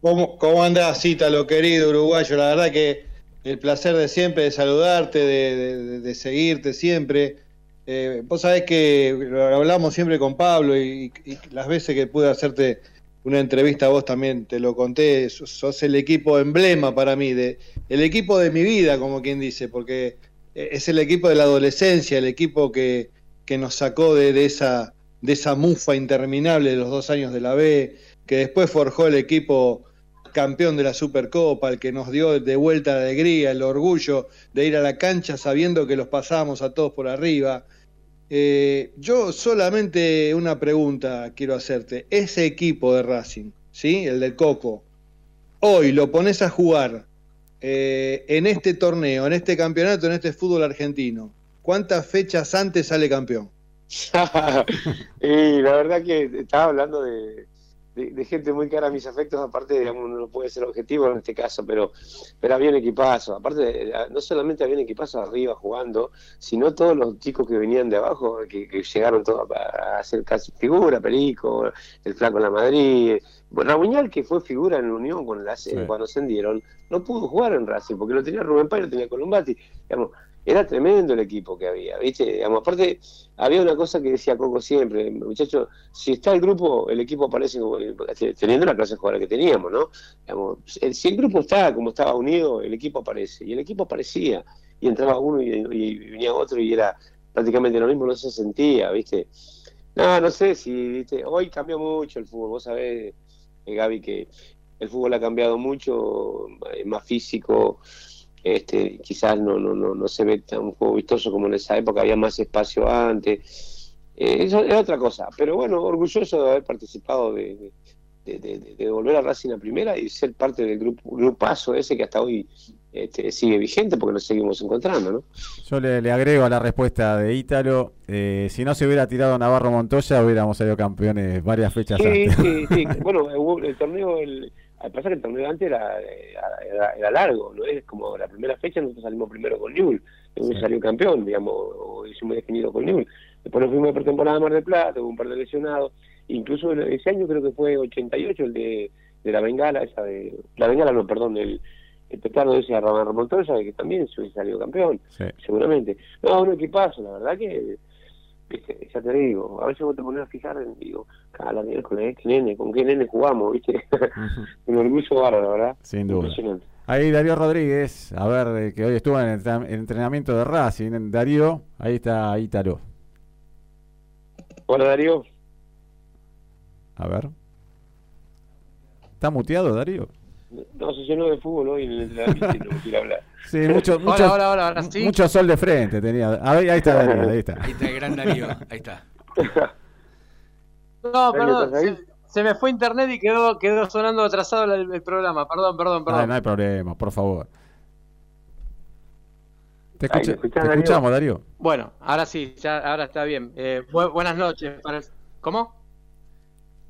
¿Cómo, cómo andás, Ítalo, querido uruguayo? La verdad que el placer de siempre, de saludarte, de, de- de seguirte siempre. Eh, vos sabés que hablamos siempre con Pablo y, las veces que pude hacerte una entrevista a vos también te lo conté, sos, sos el equipo emblema para mí, de, el equipo de mi vida, como quien dice, porque es el equipo de la adolescencia, el equipo que, que nos sacó de, de esa, de esa mufa interminable de los dos años de la B, que después forjó el equipo campeón de la Supercopa, el que nos dio de vuelta la alegría, el orgullo de ir a la cancha sabiendo que los pasábamos a todos por arriba. Eh, yo solamente una pregunta quiero hacerte. Ese equipo de Racing, ¿sí? El del Coco, hoy lo pones a jugar eh, en este torneo, en este campeonato, en este fútbol argentino. ¿Cuántas fechas antes sale campeón? [laughs] y la verdad que estaba hablando de, de- de gente muy cara a mis afectos, aparte, digamos, no puede ser objetivo en este caso, pero, pero había un equipazo. Aparte, eh, no solamente había un equipazo arriba jugando, sino todos los chicos que venían de abajo, que, que llegaron todos a, ser casi figura, Perico, el Flaco en la Madrid. Bueno, Rabuñal, que fue figura en la Unión con la, Sí. cuando ascendieron, no pudo jugar en Racing, porque lo tenía Rubén Pay, lo tenía Colombati. Digamos, era tremendo el equipo que había, ¿viste? Digamos, aparte, había una cosa que decía Coco siempre, muchachos, si está el grupo, el equipo aparece como- teniendo la clase de jugadores que teníamos, ¿no? El- si el grupo está como estaba unido, el equipo aparece, y el equipo aparecía, y entraba uno y, y venía otro, y era prácticamente lo mismo, no se sentía, ¿viste? No, no sé si, ¿viste? Hoy cambió mucho el fútbol, vos sabés, eh, Gaby, que el fútbol ha cambiado mucho, es más físico, este, quizás no, no, no, no se ve tan juego vistoso como en esa época, había más espacio antes. Eh, eso es otra cosa, pero bueno, orgulloso de haber participado de, de, de- de- de volver a Racing a primera y ser parte del grupo, grupazo ese que hasta hoy este, sigue vigente porque nos seguimos encontrando, ¿no? Yo le, le agrego a la respuesta de Ítalo. eh, si no se hubiera tirado Navarro Montoya, hubiéramos salido campeones varias fechas Sí, antes. sí, sí. [laughs] Bueno, hubo- el torneo, el, al pasar que el torneo antes era, era, era largo, ¿no? Es como la primera fecha nosotros salimos primero con Newell, Newell Sí. salió campeón, digamos, o hicimos definido con Newell. Después nos fuimos de pretemporada a Mar del Plata, hubo un par de lesionados, incluso ese año creo que fue 88 el de, de la Bengala, esa de, la Bengala no, perdón, el, el petardo ese a Ramón Montoya, que también se hubiese salido campeón, Sí. seguramente. No, un equipazo, la verdad que viste, ya te digo, a veces vos te pones a fijar en, digo, cada miércoles, nene, con qué nene jugamos, viste, [laughs] un orgullo bárbaro, verdad. Sin duda. Impresionante. Ahí Darío Rodríguez, a ver, eh, que hoy estuvo en el entrenamiento de Racing. Darío, ahí está Ítalo. Hola Darío. A ver. ¿Está muteado, Darío? No, se llenó de fútbol hoy en el entrenamiento y no me quiere hablar. [laughs] Sí, mucho, mucho, hola, hola, ahora sí. mucho sol de frente tenía. A ver, ahí está Darío, ahí está. [laughs] Ahí está el gran Darío, ahí está. [laughs] No, perdón, se, se me fue internet y quedó, quedó sonando atrasado el, el programa. Perdón, perdón, Ay, perdón. no hay problema, por favor. Te, escuchamos, Darío. Bueno, ahora sí, ya, ahora está bien. Eh, bu- buenas noches. Para el- ¿Cómo?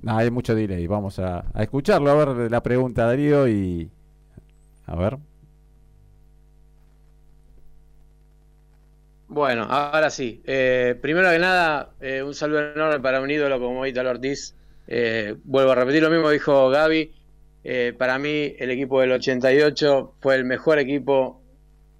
No, hay mucho delay. Vamos a, escucharlo, a ver la pregunta, Darío, y... A ver. Bueno, ahora sí. Eh, primero que nada, eh, un saludo enorme para un ídolo como Italo Ortiz. Eh, vuelvo a repetir lo mismo que dijo Gaby. Eh, para mí, el equipo del 88 fue el mejor equipo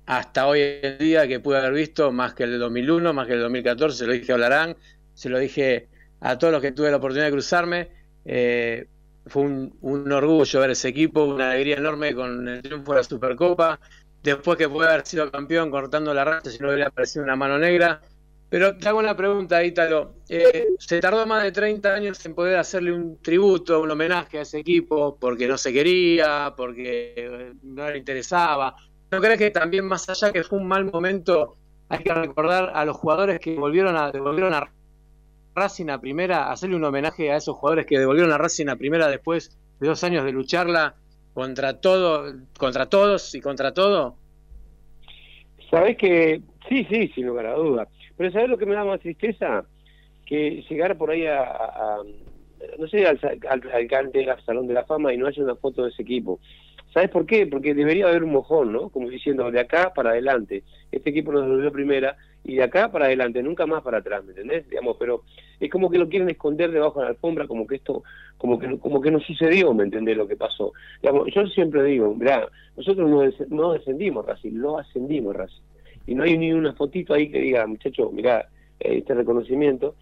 hasta hoy en día que pude haber visto, más que el del 2001, más que el del 2014. Se lo dije a se lo dije a todos los que tuve la oportunidad de cruzarme. Eh, fue un, orgullo ver ese equipo, una alegría enorme con el triunfo de la Supercopa. Después que puede haber sido campeón cortando la racha, si no hubiera aparecido una mano negra. Pero te hago una pregunta, Ítalo. Eh, se tardó más de 30 años en poder hacerle un tributo, un homenaje a ese equipo, porque no se quería, porque eh, no le interesaba. ¿No crees que también, más allá que fue un mal momento, hay que recordar a los jugadores que volvieron a, devolvieron a Racing a primera, hacerle un homenaje a esos jugadores que devolvieron a Racing a primera después de dos años de lucharla contra todo, contra todos y contra todo? Sabes que sí, sí, sin lugar a dudas. Pero ¿sabes lo que me da más tristeza? Que llegar por ahí a, no sé, al, al, al, Salón de la Fama y no haya una foto de ese equipo. ¿Sabes por qué? Porque debería haber un mojón, ¿no? Como diciendo, de acá para adelante. Este equipo nos devolvió primera y de acá para adelante, nunca más para atrás, ¿me entendés? Digamos, pero es como que lo quieren esconder debajo de la alfombra, como que esto, como que como que no sucedió, ¿me entendés lo que pasó? Digamos, yo siempre digo, mirá, nosotros no, des- no descendimos Racing, lo ascendimos Racing. Y no hay ni una fotito ahí que diga, muchacho, mirá, eh, este reconocimiento.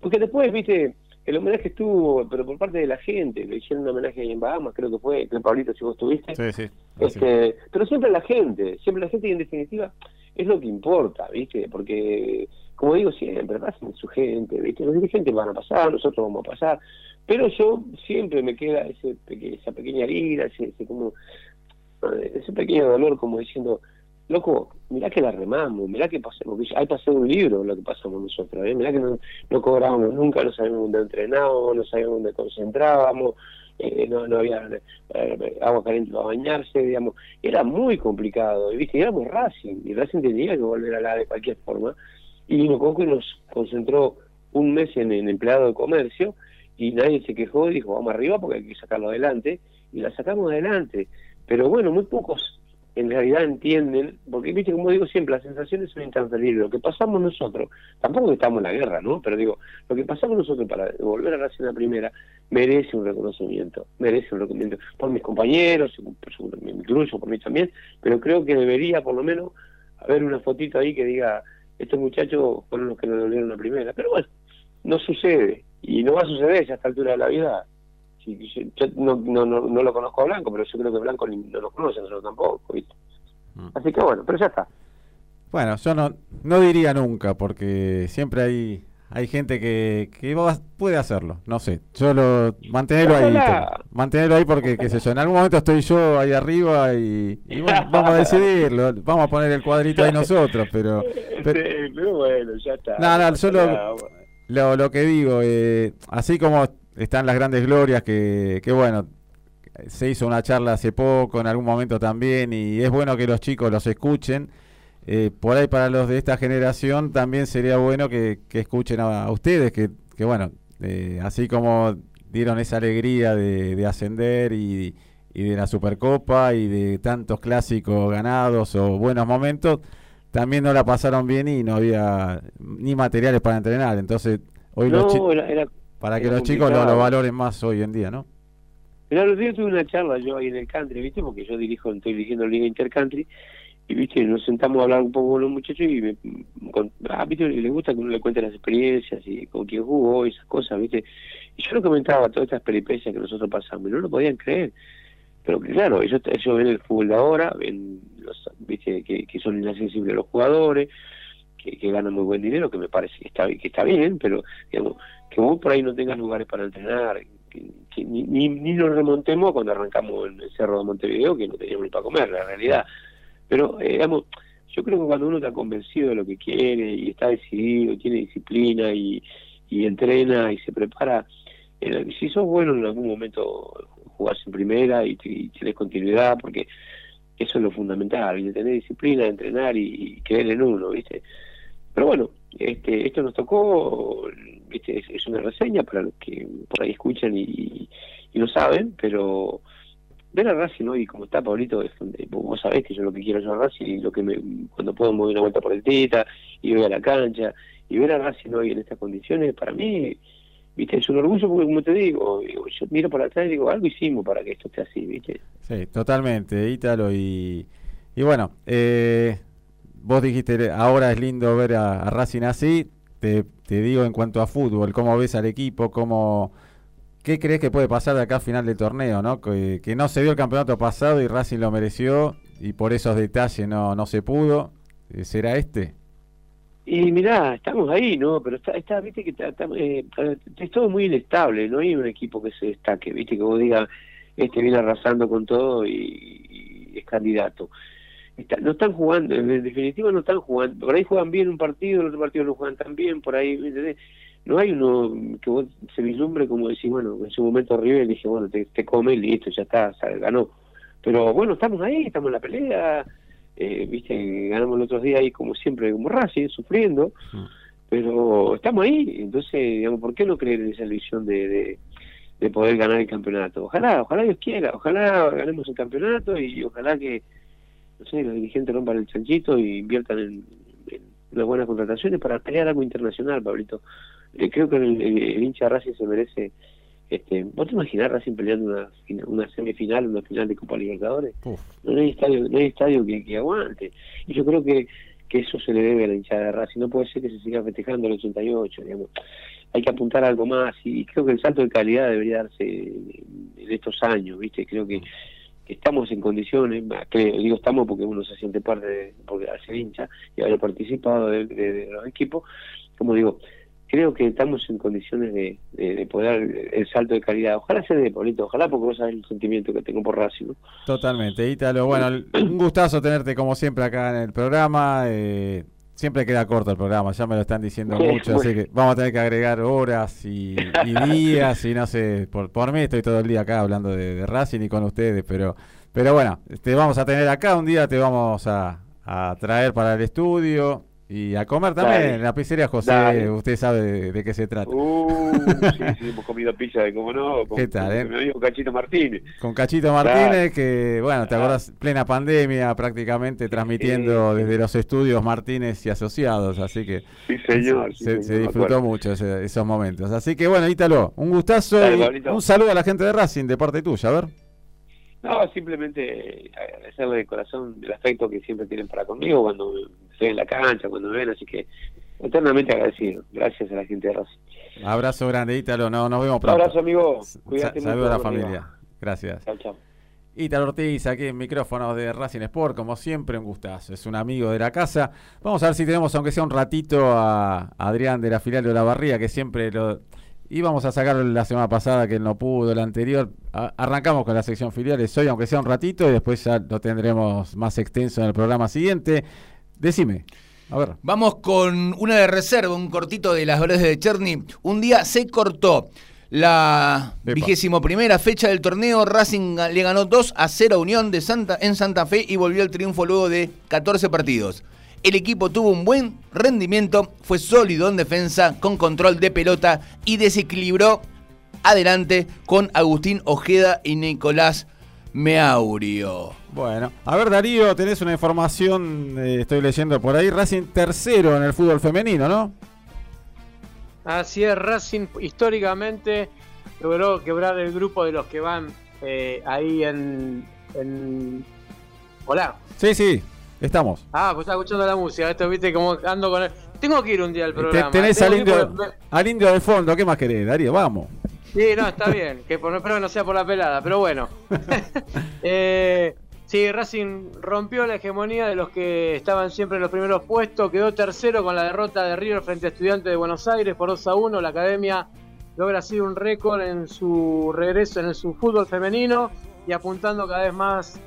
Porque después, viste, el homenaje estuvo, pero por parte de la gente, le hicieron un homenaje ahí en Bahamas, creo que fue, que Pablito, si vos estuviste. Sí, sí. Este, pero siempre la gente, siempre la gente y en definitiva es lo que importa, ¿viste? Porque, como digo siempre, es su gente, ¿viste? Los dirigentes van a pasar, nosotros vamos a pasar, pero yo siempre me queda ese esa pequeña herida, ese, ese como eh, ese pequeño dolor como diciendo, loco, mirá que la remamos, mirá que pasamos, porque hay pasado un libro lo que pasamos nosotros, ¿eh? mirá que no, no cobrábamos nunca, no sabíamos dónde entrenábamos, no sabíamos dónde concentrábamos, eh, no, había eh, agua caliente para bañarse, digamos, era muy complicado, y viste, éramos Racing, y Racing tenía que volver a la de cualquier forma, y Coco y nos concentró un mes en, en empleado de comercio, y nadie se quejó dijo, vamos arriba porque hay que sacarlo adelante, y la sacamos adelante, pero bueno, muy pocos en realidad entienden, porque viste, como digo siempre, las sensaciones son intransferibles, lo que pasamos nosotros, tampoco estamos en la guerra, ¿no? Pero digo, lo que pasamos nosotros para volver a la primera, merece un reconocimiento, merece un reconocimiento. Por mis compañeros, por su- por mí también, pero creo que debería por lo menos haber una fotito ahí que diga, estos muchachos fueron los que nos volvieron la primera, pero bueno, no sucede, y no va a suceder ya a esta altura de la vida, Sí, yo, yo no, no, no, no lo conozco a Blanco, pero yo creo que Blanco ni- no lo conoce, nosotros tampoco, ¿viste? Así que bueno, pero ya está. Bueno, yo no, no diría nunca, porque siempre hay, hay gente que, que va- puede hacerlo. No sé, yo lo mantenerlo ahí. Mantenerlo ahí porque, qué sé yo, en algún momento estoy yo ahí arriba y, y bueno, vamos a decidirlo. Vamos a poner el cuadrito ahí nosotros, pero... [laughs] pero Sí, pero bueno, ya está. No, no, yo lo- lo, lo que digo, eh, así como están las grandes glorias, que, que bueno, se hizo una charla hace poco, en algún momento también, y es bueno que los chicos los escuchen. eh, por ahí para los de esta generación también sería bueno que, que escuchen a, a ustedes, que, que bueno, eh, así como dieron esa alegría de, de ascender y, y de la Supercopa y de tantos clásicos ganados o buenos momentos, también no la pasaron bien y no había ni materiales para entrenar. Entonces, hoy los No, era, era- para que los chicos lo, lo valoren más hoy en día, ¿no? Mirá, los días tuve una charla yo ahí en el country, ¿viste? Porque yo dirijo, estoy dirigiendo Liga Intercountry, y ¿viste? Nos sentamos a hablar un poco con los muchachos y me, con- ah, ¿viste? Les gusta que uno le cuente las experiencias y con quién jugó y esas cosas, ¿viste? Y yo le comentaba todas estas peripecias que nosotros pasamos y no lo podían creer. Pero claro, ellos, ellos ven el fútbol de ahora, ven los, ¿viste? Que, que son inaccesibles los jugadores, que, que ganan muy buen dinero, que me parece que está, que está bien, pero digamos, que vos por ahí no tengas lugares para entrenar, ni, ni, ni nos remontemos cuando arrancamos en el Cerro de Montevideo, que no teníamos ni para comer, la realidad. Pero, eh, digamos, yo creo que cuando uno está convencido de lo que quiere y está decidido, tiene disciplina y, y entrena y se prepara, si sos bueno en algún momento jugás en primera y, y tienes continuidad, porque eso es lo fundamental, y tener disciplina, entrenar y creer en uno, ¿viste? Pero bueno, este, esto nos tocó, ¿viste? Es, una reseña para los que por ahí escuchan y, no saben, pero ver a Racing hoy como está, Pablito, es vos sabés que yo lo que quiero es a Racing y lo que me, cuando puedo me doy una vuelta por el Teta y voy a la cancha y ver a Racing hoy en estas condiciones, para mí, viste, es un orgullo porque como te digo, digo, yo miro para atrás y digo, algo hicimos para que esto esté así, viste. Sí, totalmente, Ítalo. Y, y bueno, eh, vos dijiste, ahora es lindo ver a, a Racing así. Te, te digo en cuanto a fútbol, ¿cómo ves al equipo? ¿Cómo, ¿Qué crees que puede pasar de acá a final del torneo? ¿no? Que, no se dio el campeonato pasado y Racing lo mereció y por esos detalles no, no se pudo. Eh, ¿Será este? Y mirá, estamos ahí, ¿no? Pero está, está viste que está, está, eh, es todo muy inestable, no hay un equipo que se destaque, viste, que vos digas, este viene arrasando con todo y es candidato. Está- no están jugando, en definitiva no están jugando, por ahí juegan bien un partido, el otro partido no juegan tan bien, por ahí. No hay uno que vos se vislumbre como decís, bueno, en su momento River dije, bueno, te, te come y listo, ya está, se ganó. Pero bueno, estamos ahí, estamos en la pelea, eh, viste, ganamos el otro día ahí como siempre, como Racing, sufriendo, pero estamos ahí, entonces, digamos, ¿por qué no creer en esa de, de, de poder ganar el campeonato? Ojalá, ojalá Dios quiera, ojalá ganemos el campeonato y ojalá que, no sé, los dirigentes rompan el chanchito y inviertan en, en unas buenas contrataciones para pelear algo internacional, Pablito. Eh, creo que el, el- el hincha de Racing se merece, este, ¿vos te imaginás Racing peleando una, una semifinal, una final de Copa Libertadores? Uf. no hay estadio, no hay estadio que, que aguante. Y yo creo que, que eso se le debe a la hinchada de Racing. No puede ser que se siga festejando el 88, digamos. Hay que apuntar a algo más y creo que el salto de calidad debería darse en, estos años, ¿viste? Creo que estamos en condiciones, creo, digo estamos porque uno se siente parte de, porque hace hincha y haber participado de, de- de los equipos, como digo, creo que estamos en condiciones de, de, de poder el salto de calidad. Ojalá se dé, Pablito, ojalá porque vos sabés el sentimiento que tengo por Racing, ¿no? Totalmente, Ítalo. Bueno, [clears throat] un gustazo tenerte como siempre acá en el programa. eh, siempre queda corto el programa, ya me lo están diciendo Sí, mucho, así que vamos a tener que agregar horas y, y días y no sé, por, por mí estoy todo el día acá hablando de, de Racing y con ustedes, pero, pero bueno, te vamos a tener acá, un día te vamos a, a traer para el estudio y a comer también Dale. en la pizzería José, Dale. usted sabe de, de qué se trata. Uh, sí, [laughs] sí, hemos comido pizza de cómo no, con, ¿Qué tal, eh? con mi amigo Cachito Martínez. Con Cachito Martínez, que bueno, te acordás, plena pandemia prácticamente transmitiendo desde los estudios Martínez y asociados, así que Sí, señor. sí, se, señor, se me disfrutó mucho ese- esos momentos. Así que bueno, Ítalo, un gustazo y un saludo a la gente de Racing de parte tuya, a ver. No, simplemente agradecerle de corazón el afecto que siempre tienen para conmigo cuando estoy en la cancha, cuando me ven, así que eternamente agradecido. Gracias a la gente de Racing. Abrazo grande, Ítalo, no, nos vemos Un pronto. abrazo, amigo. Sa- Cuídate Saludo a la mucho, amigo. familia. Gracias. Chao, chao. Ítalo Ortiz, aquí en micrófonos de Racing Sport, como siempre, un gustazo. Es un amigo de la casa. Vamos a ver si tenemos, aunque sea un ratito, a Adrián de la filial de la Barría, que siempre lo. Íbamos a sacarlo la semana pasada, que él no pudo, la anterior. A- arrancamos con la sección filiales hoy, aunque sea un ratito, y después ya lo tendremos más extenso en el programa siguiente. Decime, a ver. Vamos con una de reserva, un cortito de las verdes de Cherny. Un día se cortó la vigésimo primera fecha del torneo. Racing le ganó 2 a 0 a Unión de Santa, en Santa Fe y volvió al triunfo luego de 14 partidos. El equipo tuvo un buen rendimiento, fue sólido en defensa, con control de pelota y desequilibró adelante con Agustín Ojeda y Nicolás Meaurio. Bueno, a ver, Darío, tenés una información, eh, estoy leyendo por ahí. Racing tercero en el fútbol femenino, ¿no? Así es, Racing históricamente logró quebrar el grupo de los que van eh, ahí en, en... Hola. Sí, sí, estamos. Ah, pues estaba escuchando la música. Esto, viste, como ando con el... Tengo que ir un día al programa. tenés Tengo al indio, al indio de fondo, ¿qué más querés, Darío? Vamos. Sí, no, está [laughs] bien. Que por, espero que no sea por la pelada, pero bueno. [laughs] eh, sí, Racing rompió la hegemonía de los que estaban siempre en los primeros puestos. Quedó tercero con la derrota de River frente a Estudiantes de Buenos Aires por 2 a 1. La academia logra así un récord en su regreso en su fútbol femenino y apuntando cada vez más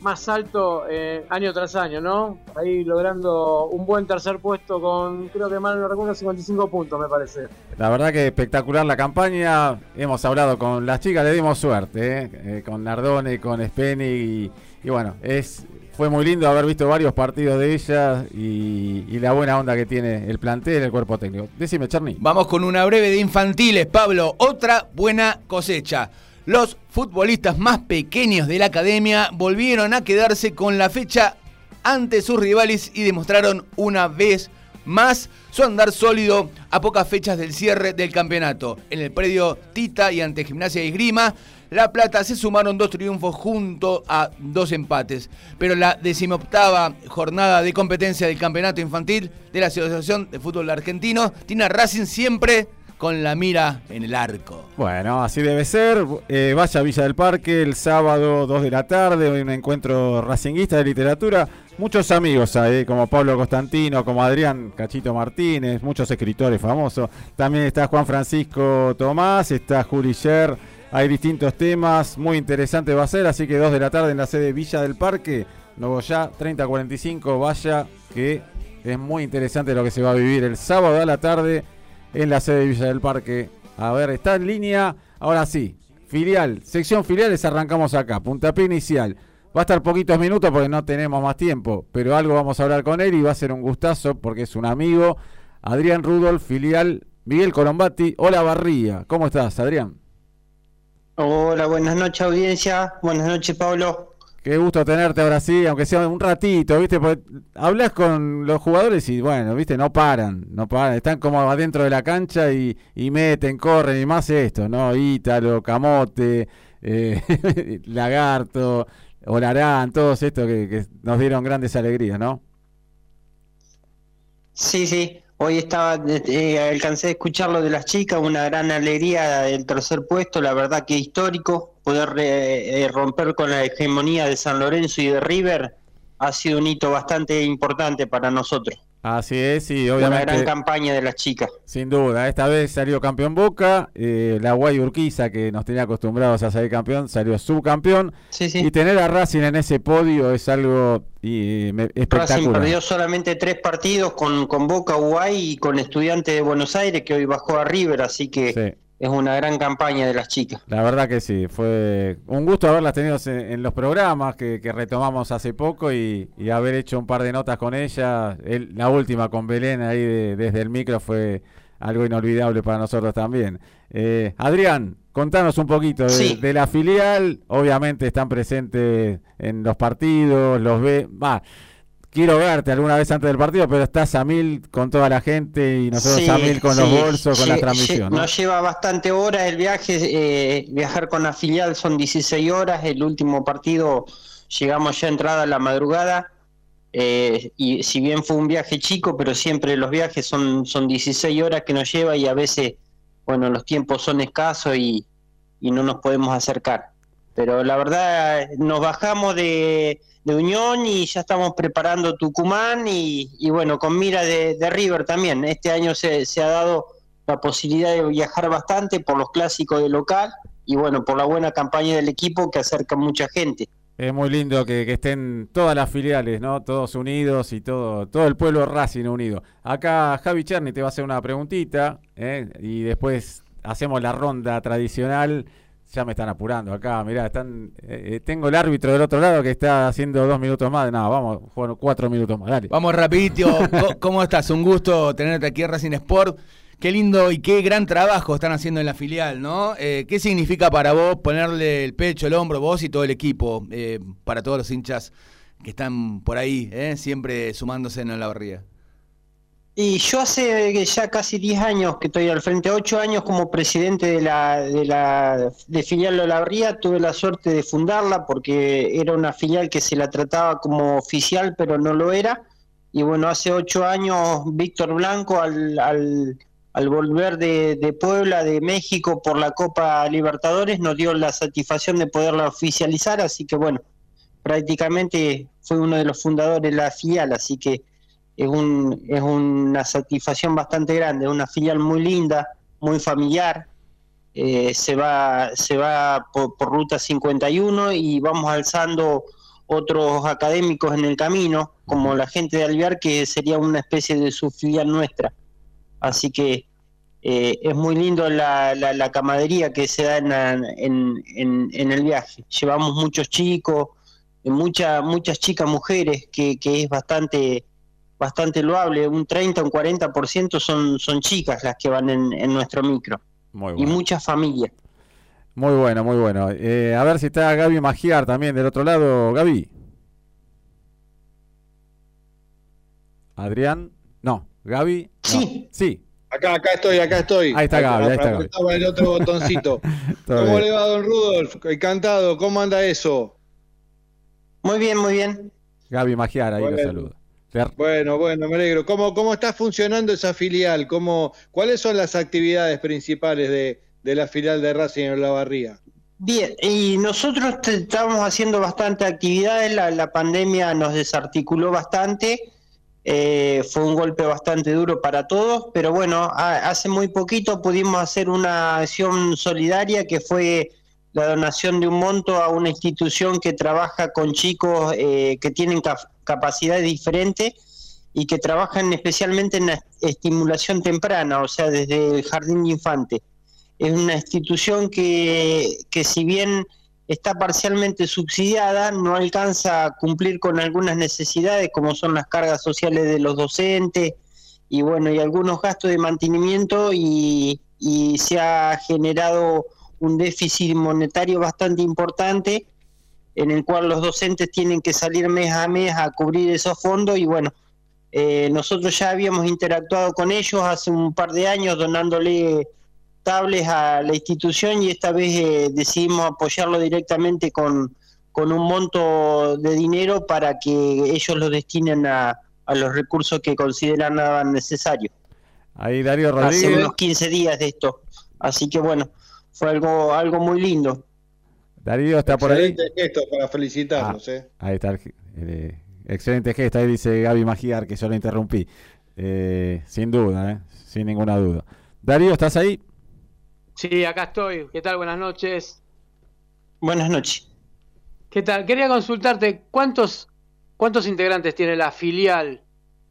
más alto eh, año tras año, ¿no? Ahí logrando un buen tercer puesto con, creo que mal no recuerdo, 55 puntos, me parece. La verdad que espectacular la campaña. Hemos hablado con las chicas, le dimos suerte, ¿eh? Eh, con Nardone, con Speni y, y bueno, es fue muy lindo haber visto varios partidos de ellas y, y la buena onda que tiene el plantel, el cuerpo técnico. Decime, Charny. Vamos con una breve de infantiles, Pablo. Otra buena cosecha. Los futbolistas más pequeños de la academia volvieron a quedarse con la fecha ante sus rivales y demostraron una vez más su andar sólido a pocas fechas del cierre del campeonato. En el predio Tita y ante Gimnasia y Grima, La Plata se sumaron dos triunfos junto a dos empates. Pero la decimoctava jornada de competencia del campeonato infantil de la Asociación de Fútbol Argentino tiene a Racing siempre con la mira en el arco. Bueno, así debe ser. Eh, vaya a Villa del Parque el sábado 2 de la tarde, un encuentro racinguista de literatura. Muchos amigos ahí, como Pablo Constantino, como Adrián Cachito Martínez, muchos escritores famosos. También está Juan Francisco Tomás, está Juli Sher. Hay distintos temas, muy interesante va a ser, así que 2 de la tarde en la sede Villa del Parque, ya, 30-45, vaya, que es muy interesante lo que se va a vivir el sábado a la tarde en la sede de Villa del Parque. A ver, está en línea. Ahora sí, filial, sección filiales, arrancamos acá. Puntapié inicial. Va a estar poquitos minutos porque no tenemos más tiempo, pero algo vamos a hablar con él y va a ser un gustazo porque es un amigo. Adrián Rudolf, filial Miguel Colombati. Hola Barría, ¿cómo estás, Adrián? Hola, buenas noches audiencia. Buenas noches, Pablo. Qué gusto tenerte ahora sí, aunque sea un ratito, ¿viste? Hablas con los jugadores y, bueno, ¿viste? No paran, no paran. Están como adentro de la cancha y, meten, corren y más esto, ¿no? Ítalo, Camote, eh, [laughs] Lagarto, Olarán, todos estos que nos dieron grandes alegrías, ¿no? Sí, sí. Hoy estaba, eh, alcancé a escuchar lo de las chicas, una gran alegría del tercer puesto, la verdad que histórico, poder eh, romper con la hegemonía de San Lorenzo y de River ha sido un hito bastante importante para nosotros. Así es, y obviamente. Una gran campaña de las chicas. Sin duda, esta vez salió campeón Boca, eh, la Guay Urquiza, que nos tenía acostumbrados a salir campeón, salió subcampeón. Sí, sí. Y tener a Racing en ese podio es algo y, me- Racing espectacular. perdió solamente tres partidos con, con Boca, Uruguay y con Estudiantes de Buenos Aires, que hoy bajó a River, así que Sí. Es una gran campaña de las chicas. La verdad que sí, fue un gusto haberlas tenido en, en los programas que, que retomamos hace poco y, y haber hecho un par de notas con ella. El- la última con Belén ahí de- desde el micro fue algo inolvidable para nosotros también. Eh, Adrián, contanos un poquito de, Sí. de la filial. Obviamente están presentes en los partidos, los ve. Va, quiero verte alguna vez antes del partido, pero estás a mil con toda la gente y nosotros a mil con los sí, bolsos, con la transmisión. Nos lleva bastante horas el viaje, eh, viajar con la filial son 16 horas, el último partido llegamos ya entrada a la madrugada, eh, y si bien fue un viaje chico, pero siempre los viajes son, son 16 horas que nos lleva y a veces, bueno, los tiempos son escasos y, y no nos podemos acercar. Pero la verdad, nos bajamos de, de Unión y ya estamos preparando Tucumán y, bueno, con mira de, de River también. Este año se, se ha dado la posibilidad de viajar bastante por los clásicos de local y bueno, por la buena campaña del equipo que acerca mucha gente. Es muy lindo que, que estén todas las filiales, ¿no? Todos unidos y todo, todo el pueblo Racing unido. Acá Javi Cherny te va a hacer una preguntita ¿eh? y después hacemos la ronda tradicional. Ya me están apurando acá, mirá, están, eh, eh, tengo el árbitro del otro lado que está haciendo dos minutos más. No, vamos, bueno, cuatro minutos más, dale. Vamos rapidito. [laughs] ¿Cómo estás? Un gusto tenerte aquí en Racing Sport. Qué lindo y qué gran trabajo están haciendo en la filial, ¿no? Eh, ¿Qué significa para vos ponerle el pecho, el hombro, vos y todo el equipo, eh, para todos los hinchas que están por ahí, eh, siempre sumándose en la barría? Y yo hace ya casi 10 años que estoy al frente, 8 años como presidente de la, de la de filial Olavarría, tuve la suerte de fundarla porque era una filial que se la trataba como oficial pero no lo era. Y bueno, hace 8 años Víctor Blanco al, al, al volver de, de Puebla, de México por la Copa Libertadores, nos dio la satisfacción de poderla oficializar, así que bueno, prácticamente fue uno de los fundadores de la filial, así que es, un, es una satisfacción bastante grande, una filial muy linda, muy familiar. eh, se va, se va por, ruta 51 y vamos alzando otros académicos en el camino, como la gente de Alvear, que sería una especie de subfilial nuestra. Así que eh, es muy lindo la, la, la camaradería que se da en, en, en- el viaje. Llevamos muchos chicos, mucha, muchas chicas mujeres, que, que es bastante bastante loable, un 30, un 40% son, son chicas las que van en, en nuestro micro Muy y bueno. muchas familias. Muy bueno, muy bueno. Eh, a ver si está Gaby Magiar también del otro lado. Gaby. Adrián. No, Gaby. Sí. Sí. Acá, acá estoy, acá estoy. Ahí está Gaby, ahí está Gaby. Apretaba el otro [laughs] botoncito. ¿Cómo bien. le va, don Rudolf? Encantado. ¿Cómo anda eso? Muy bien, muy bien. Gaby Magiar, ahí lo Bueno. Bueno, bueno, me alegro. ¿Cómo, cómo está funcionando esa filial? ¿Cómo, ¿Cuáles son las actividades principales de, de la filial de Racing en Olavarría? Bien, y nosotros te- estábamos haciendo bastante actividades, la, la pandemia nos desarticuló bastante, eh, fue un golpe bastante duro para todos, pero bueno, a- hace muy poquito pudimos hacer una acción solidaria que fue la donación de un monto a una institución que trabaja con chicos eh, que tienen cap- capacidades diferentes y que trabajan especialmente en la estimulación temprana, o sea, desde el jardín de infantes. Es una institución que, que si bien está parcialmente subsidiada, no alcanza a cumplir con algunas necesidades como son las cargas sociales de los docentes y bueno, y algunos gastos de mantenimiento y, y se ha generado un déficit monetario bastante importante en el cual los docentes tienen que salir mes a mes a cubrir esos fondos y bueno, eh, nosotros ya habíamos interactuado con ellos hace un par de años donándole tablets a la institución y esta vez eh, decidimos apoyarlo directamente con, con un monto de dinero para que ellos lo destinen a, a los recursos que consideran necesarios. Ahí Darío Hace Rodríguez. unos 15 días de esto. Así que bueno, fue algo, algo muy lindo. Darío está por ahí. Excelente gesto para felicitarlos. eh. Ahí está. el- el- excelente gesto. Ahí dice Gaby Magiar que yo lo interrumpí. Eh, sin duda, eh, sin ninguna duda. Darío, ¿estás ahí? Sí, acá estoy. ¿Qué tal? Buenas noches. Buenas noches. ¿Qué tal? Quería consultarte cuántos cuántos integrantes tiene la filial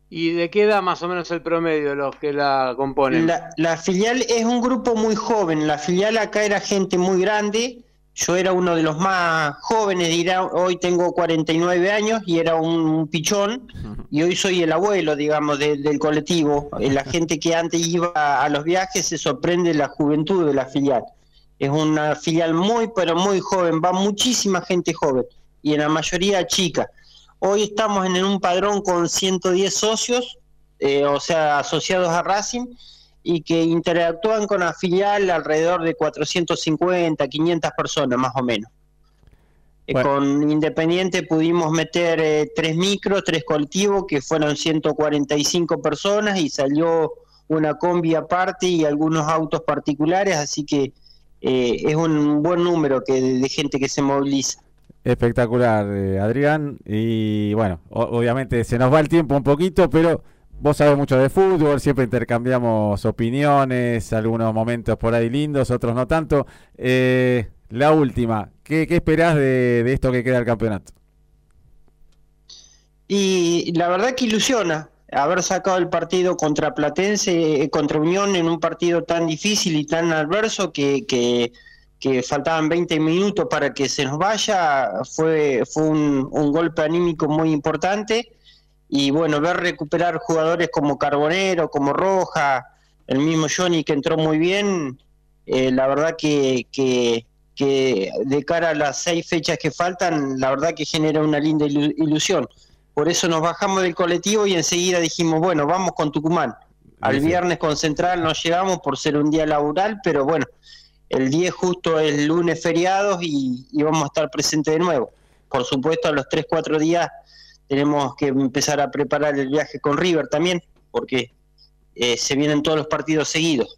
y de qué edad más o menos el promedio los que la componen. La, la filial es un grupo muy joven. La filial acá era gente muy grande. Yo era uno de los más jóvenes, dirá, hoy tengo 49 años y era un, un pichón. Y hoy soy el abuelo, digamos, de- del colectivo. Eh, La gente que antes iba a los viajes se sorprende de la juventud de la filial. Es una filial muy, pero muy joven. Va muchísima gente joven y en la mayoría chica. Hoy estamos en un padrón con 110 socios, eh, o sea, asociados a Racing, y que interactúan con la filial alrededor de 450, 500 personas más o menos. Eh, Bueno. Con Independiente pudimos meter eh, tres micros, tres colectivos, que fueron 145 personas y salió una combi aparte y algunos autos particulares, así que eh, es un buen número que, de gente que se moviliza. Espectacular, eh, Adrián. Y bueno, obviamente se nos va el tiempo un poquito, pero vos sabés mucho de fútbol, siempre intercambiamos opiniones, algunos momentos por ahí lindos, otros no tanto. Eh, la última, ¿qué, qué esperás de, de esto que queda el campeonato? Y la verdad que ilusiona haber sacado el partido contra Platense, eh, contra Unión en un partido tan difícil y tan adverso que, que, que faltaban 20 minutos para que se nos vaya, fue, fue un, un golpe anímico muy importante. Y bueno, ver recuperar jugadores como Carbonero, como Roja, el mismo Johnny que entró muy bien, eh, la verdad que, que, que de cara a las seis fechas que faltan, la verdad que genera una linda ilu- ilusión. Por eso nos bajamos del colectivo y enseguida dijimos, bueno, vamos con Tucumán. Al Sí, viernes con Central no llegamos por ser un día laboral, pero bueno, el 10 justo es lunes feriados y, y vamos a estar presentes de nuevo. Por supuesto, a los 3, 4 días tenemos que empezar a preparar el viaje con River también, porque eh, se vienen todos los partidos seguidos.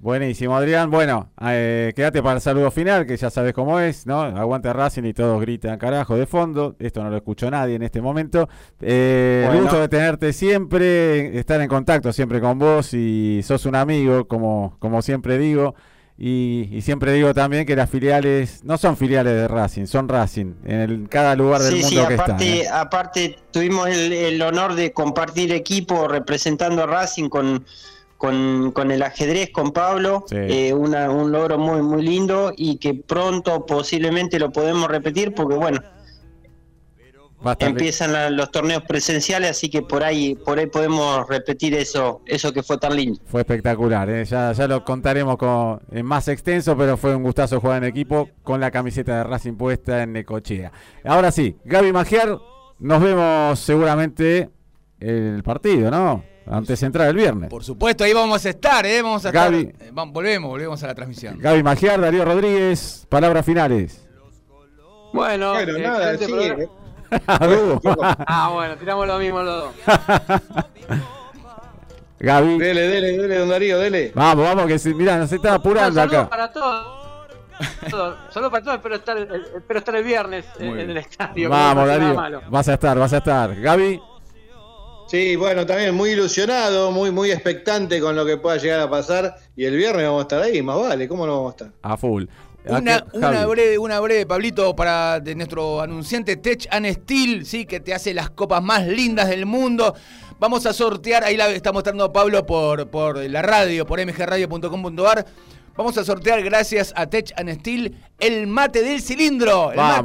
Buenísimo, Adrián. Bueno, eh, quédate para el saludo final, que ya sabes cómo es, ¿no? Aguante Racing y todos gritan carajo de fondo. Esto no lo escuchó nadie en este momento. Eh, Bueno. gusto de tenerte siempre, estar en contacto siempre con vos y sos un amigo, como, como siempre digo. Y, y siempre digo también que las filiales no son filiales de Racing, son Racing en el- cada lugar del Sí, mundo sí, que aparte, están. ¿eh? aparte tuvimos el, el honor de compartir equipo representando a Racing con, con, con el ajedrez, con Pablo, Sí. eh, una- un logro muy, muy lindo y que pronto posiblemente lo podemos repetir porque bueno, empiezan la- los torneos presenciales, así que por ahí, por ahí podemos repetir eso, eso que fue tan lindo. Fue espectacular, ¿eh? ya, ya lo contaremos con, en más extenso, pero fue un gustazo jugar en equipo con la camiseta de Racing puesta en Necochea. Ahora sí, Gaby Magiar, nos vemos seguramente en el partido, ¿no? Antes de entrar el viernes. Por supuesto, ahí vamos a estar, ¿eh? Vamos a Gaby. estar. eh, volvemos, volvemos a la transmisión. Gaby Magiar, Darío Rodríguez, palabras finales. Bueno, Bueno, eh, nada, sigue. [laughs] Ah, bueno, tiramos lo mismo los dos. [laughs] Gaby, Dele, dele, dele, don Darío, dele. vamos, vamos, que se, mirá, nos está apurando Saludos acá. para todos. Saludos para todos, espero estar, el- espero estar el viernes en, el estadio. Vamos, no Darío, malo. vas a estar, vas a estar. Gaby, Sí, bueno, también muy ilusionado, muy, muy expectante con lo que pueda llegar a pasar. Y el viernes vamos a estar ahí, más vale, ¿cómo no vamos a estar? a full. Una, una breve, una breve, Pablito, para de nuestro anunciante Tech and Steel, sí, que te hace las copas más lindas del mundo. Vamos a sortear, ahí la está mostrando Pablo por, por la radio, por mgradio.com.ar. Vamos a sortear, gracias a Tech and Steel, el mate del cilindro. El, Vamos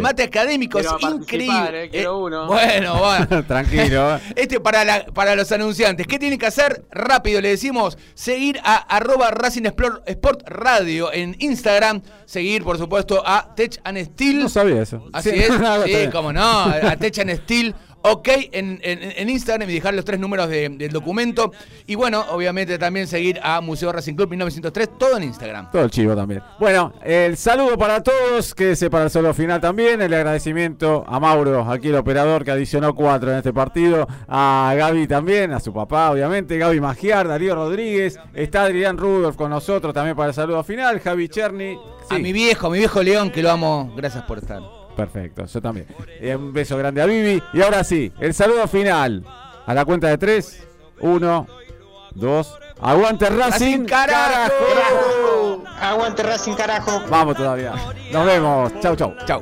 mate, académico, Quiero es participar, increíble. eh, quiero Eh, uno. [laughs] Bueno, bueno. [laughs] Tranquilo. ¿eh? [laughs] Este para, la- para los anunciantes. ¿Qué tienen que hacer? Rápido, le decimos seguir a arroba Racing Explor- Sport Radio en Instagram. Seguir, por supuesto, a Tech and Steel. No sabía eso. Así Sí, es, no, sí, como no, a Tech and Steel. Ok, en, en- en Instagram y dejar los tres números de- del documento. Y bueno, obviamente también seguir a Museo Racing Club 1903, todo en Instagram. Todo el chivo también. Bueno, el saludo para todos, quédese para el solo final también. El agradecimiento a Mauro, aquí el operador que adicionó cuatro en este partido. A Gaby también, a su papá, obviamente. Gaby Magiar, Darío Rodríguez. Está Adrián Rudolf con nosotros también para el saludo final. Javi Cherny. A mi viejo, a mi viejo León, que lo amo. Gracias por estar. Perfecto, yo también. Eh, un beso grande a Vivi. Y ahora sí, el saludo final. A la cuenta de tres. Uno, dos. Aguante Racing, Racing, carajo. carajo. Aguante Racing, carajo. Vamos todavía. Nos vemos. Chau, chau. Chau.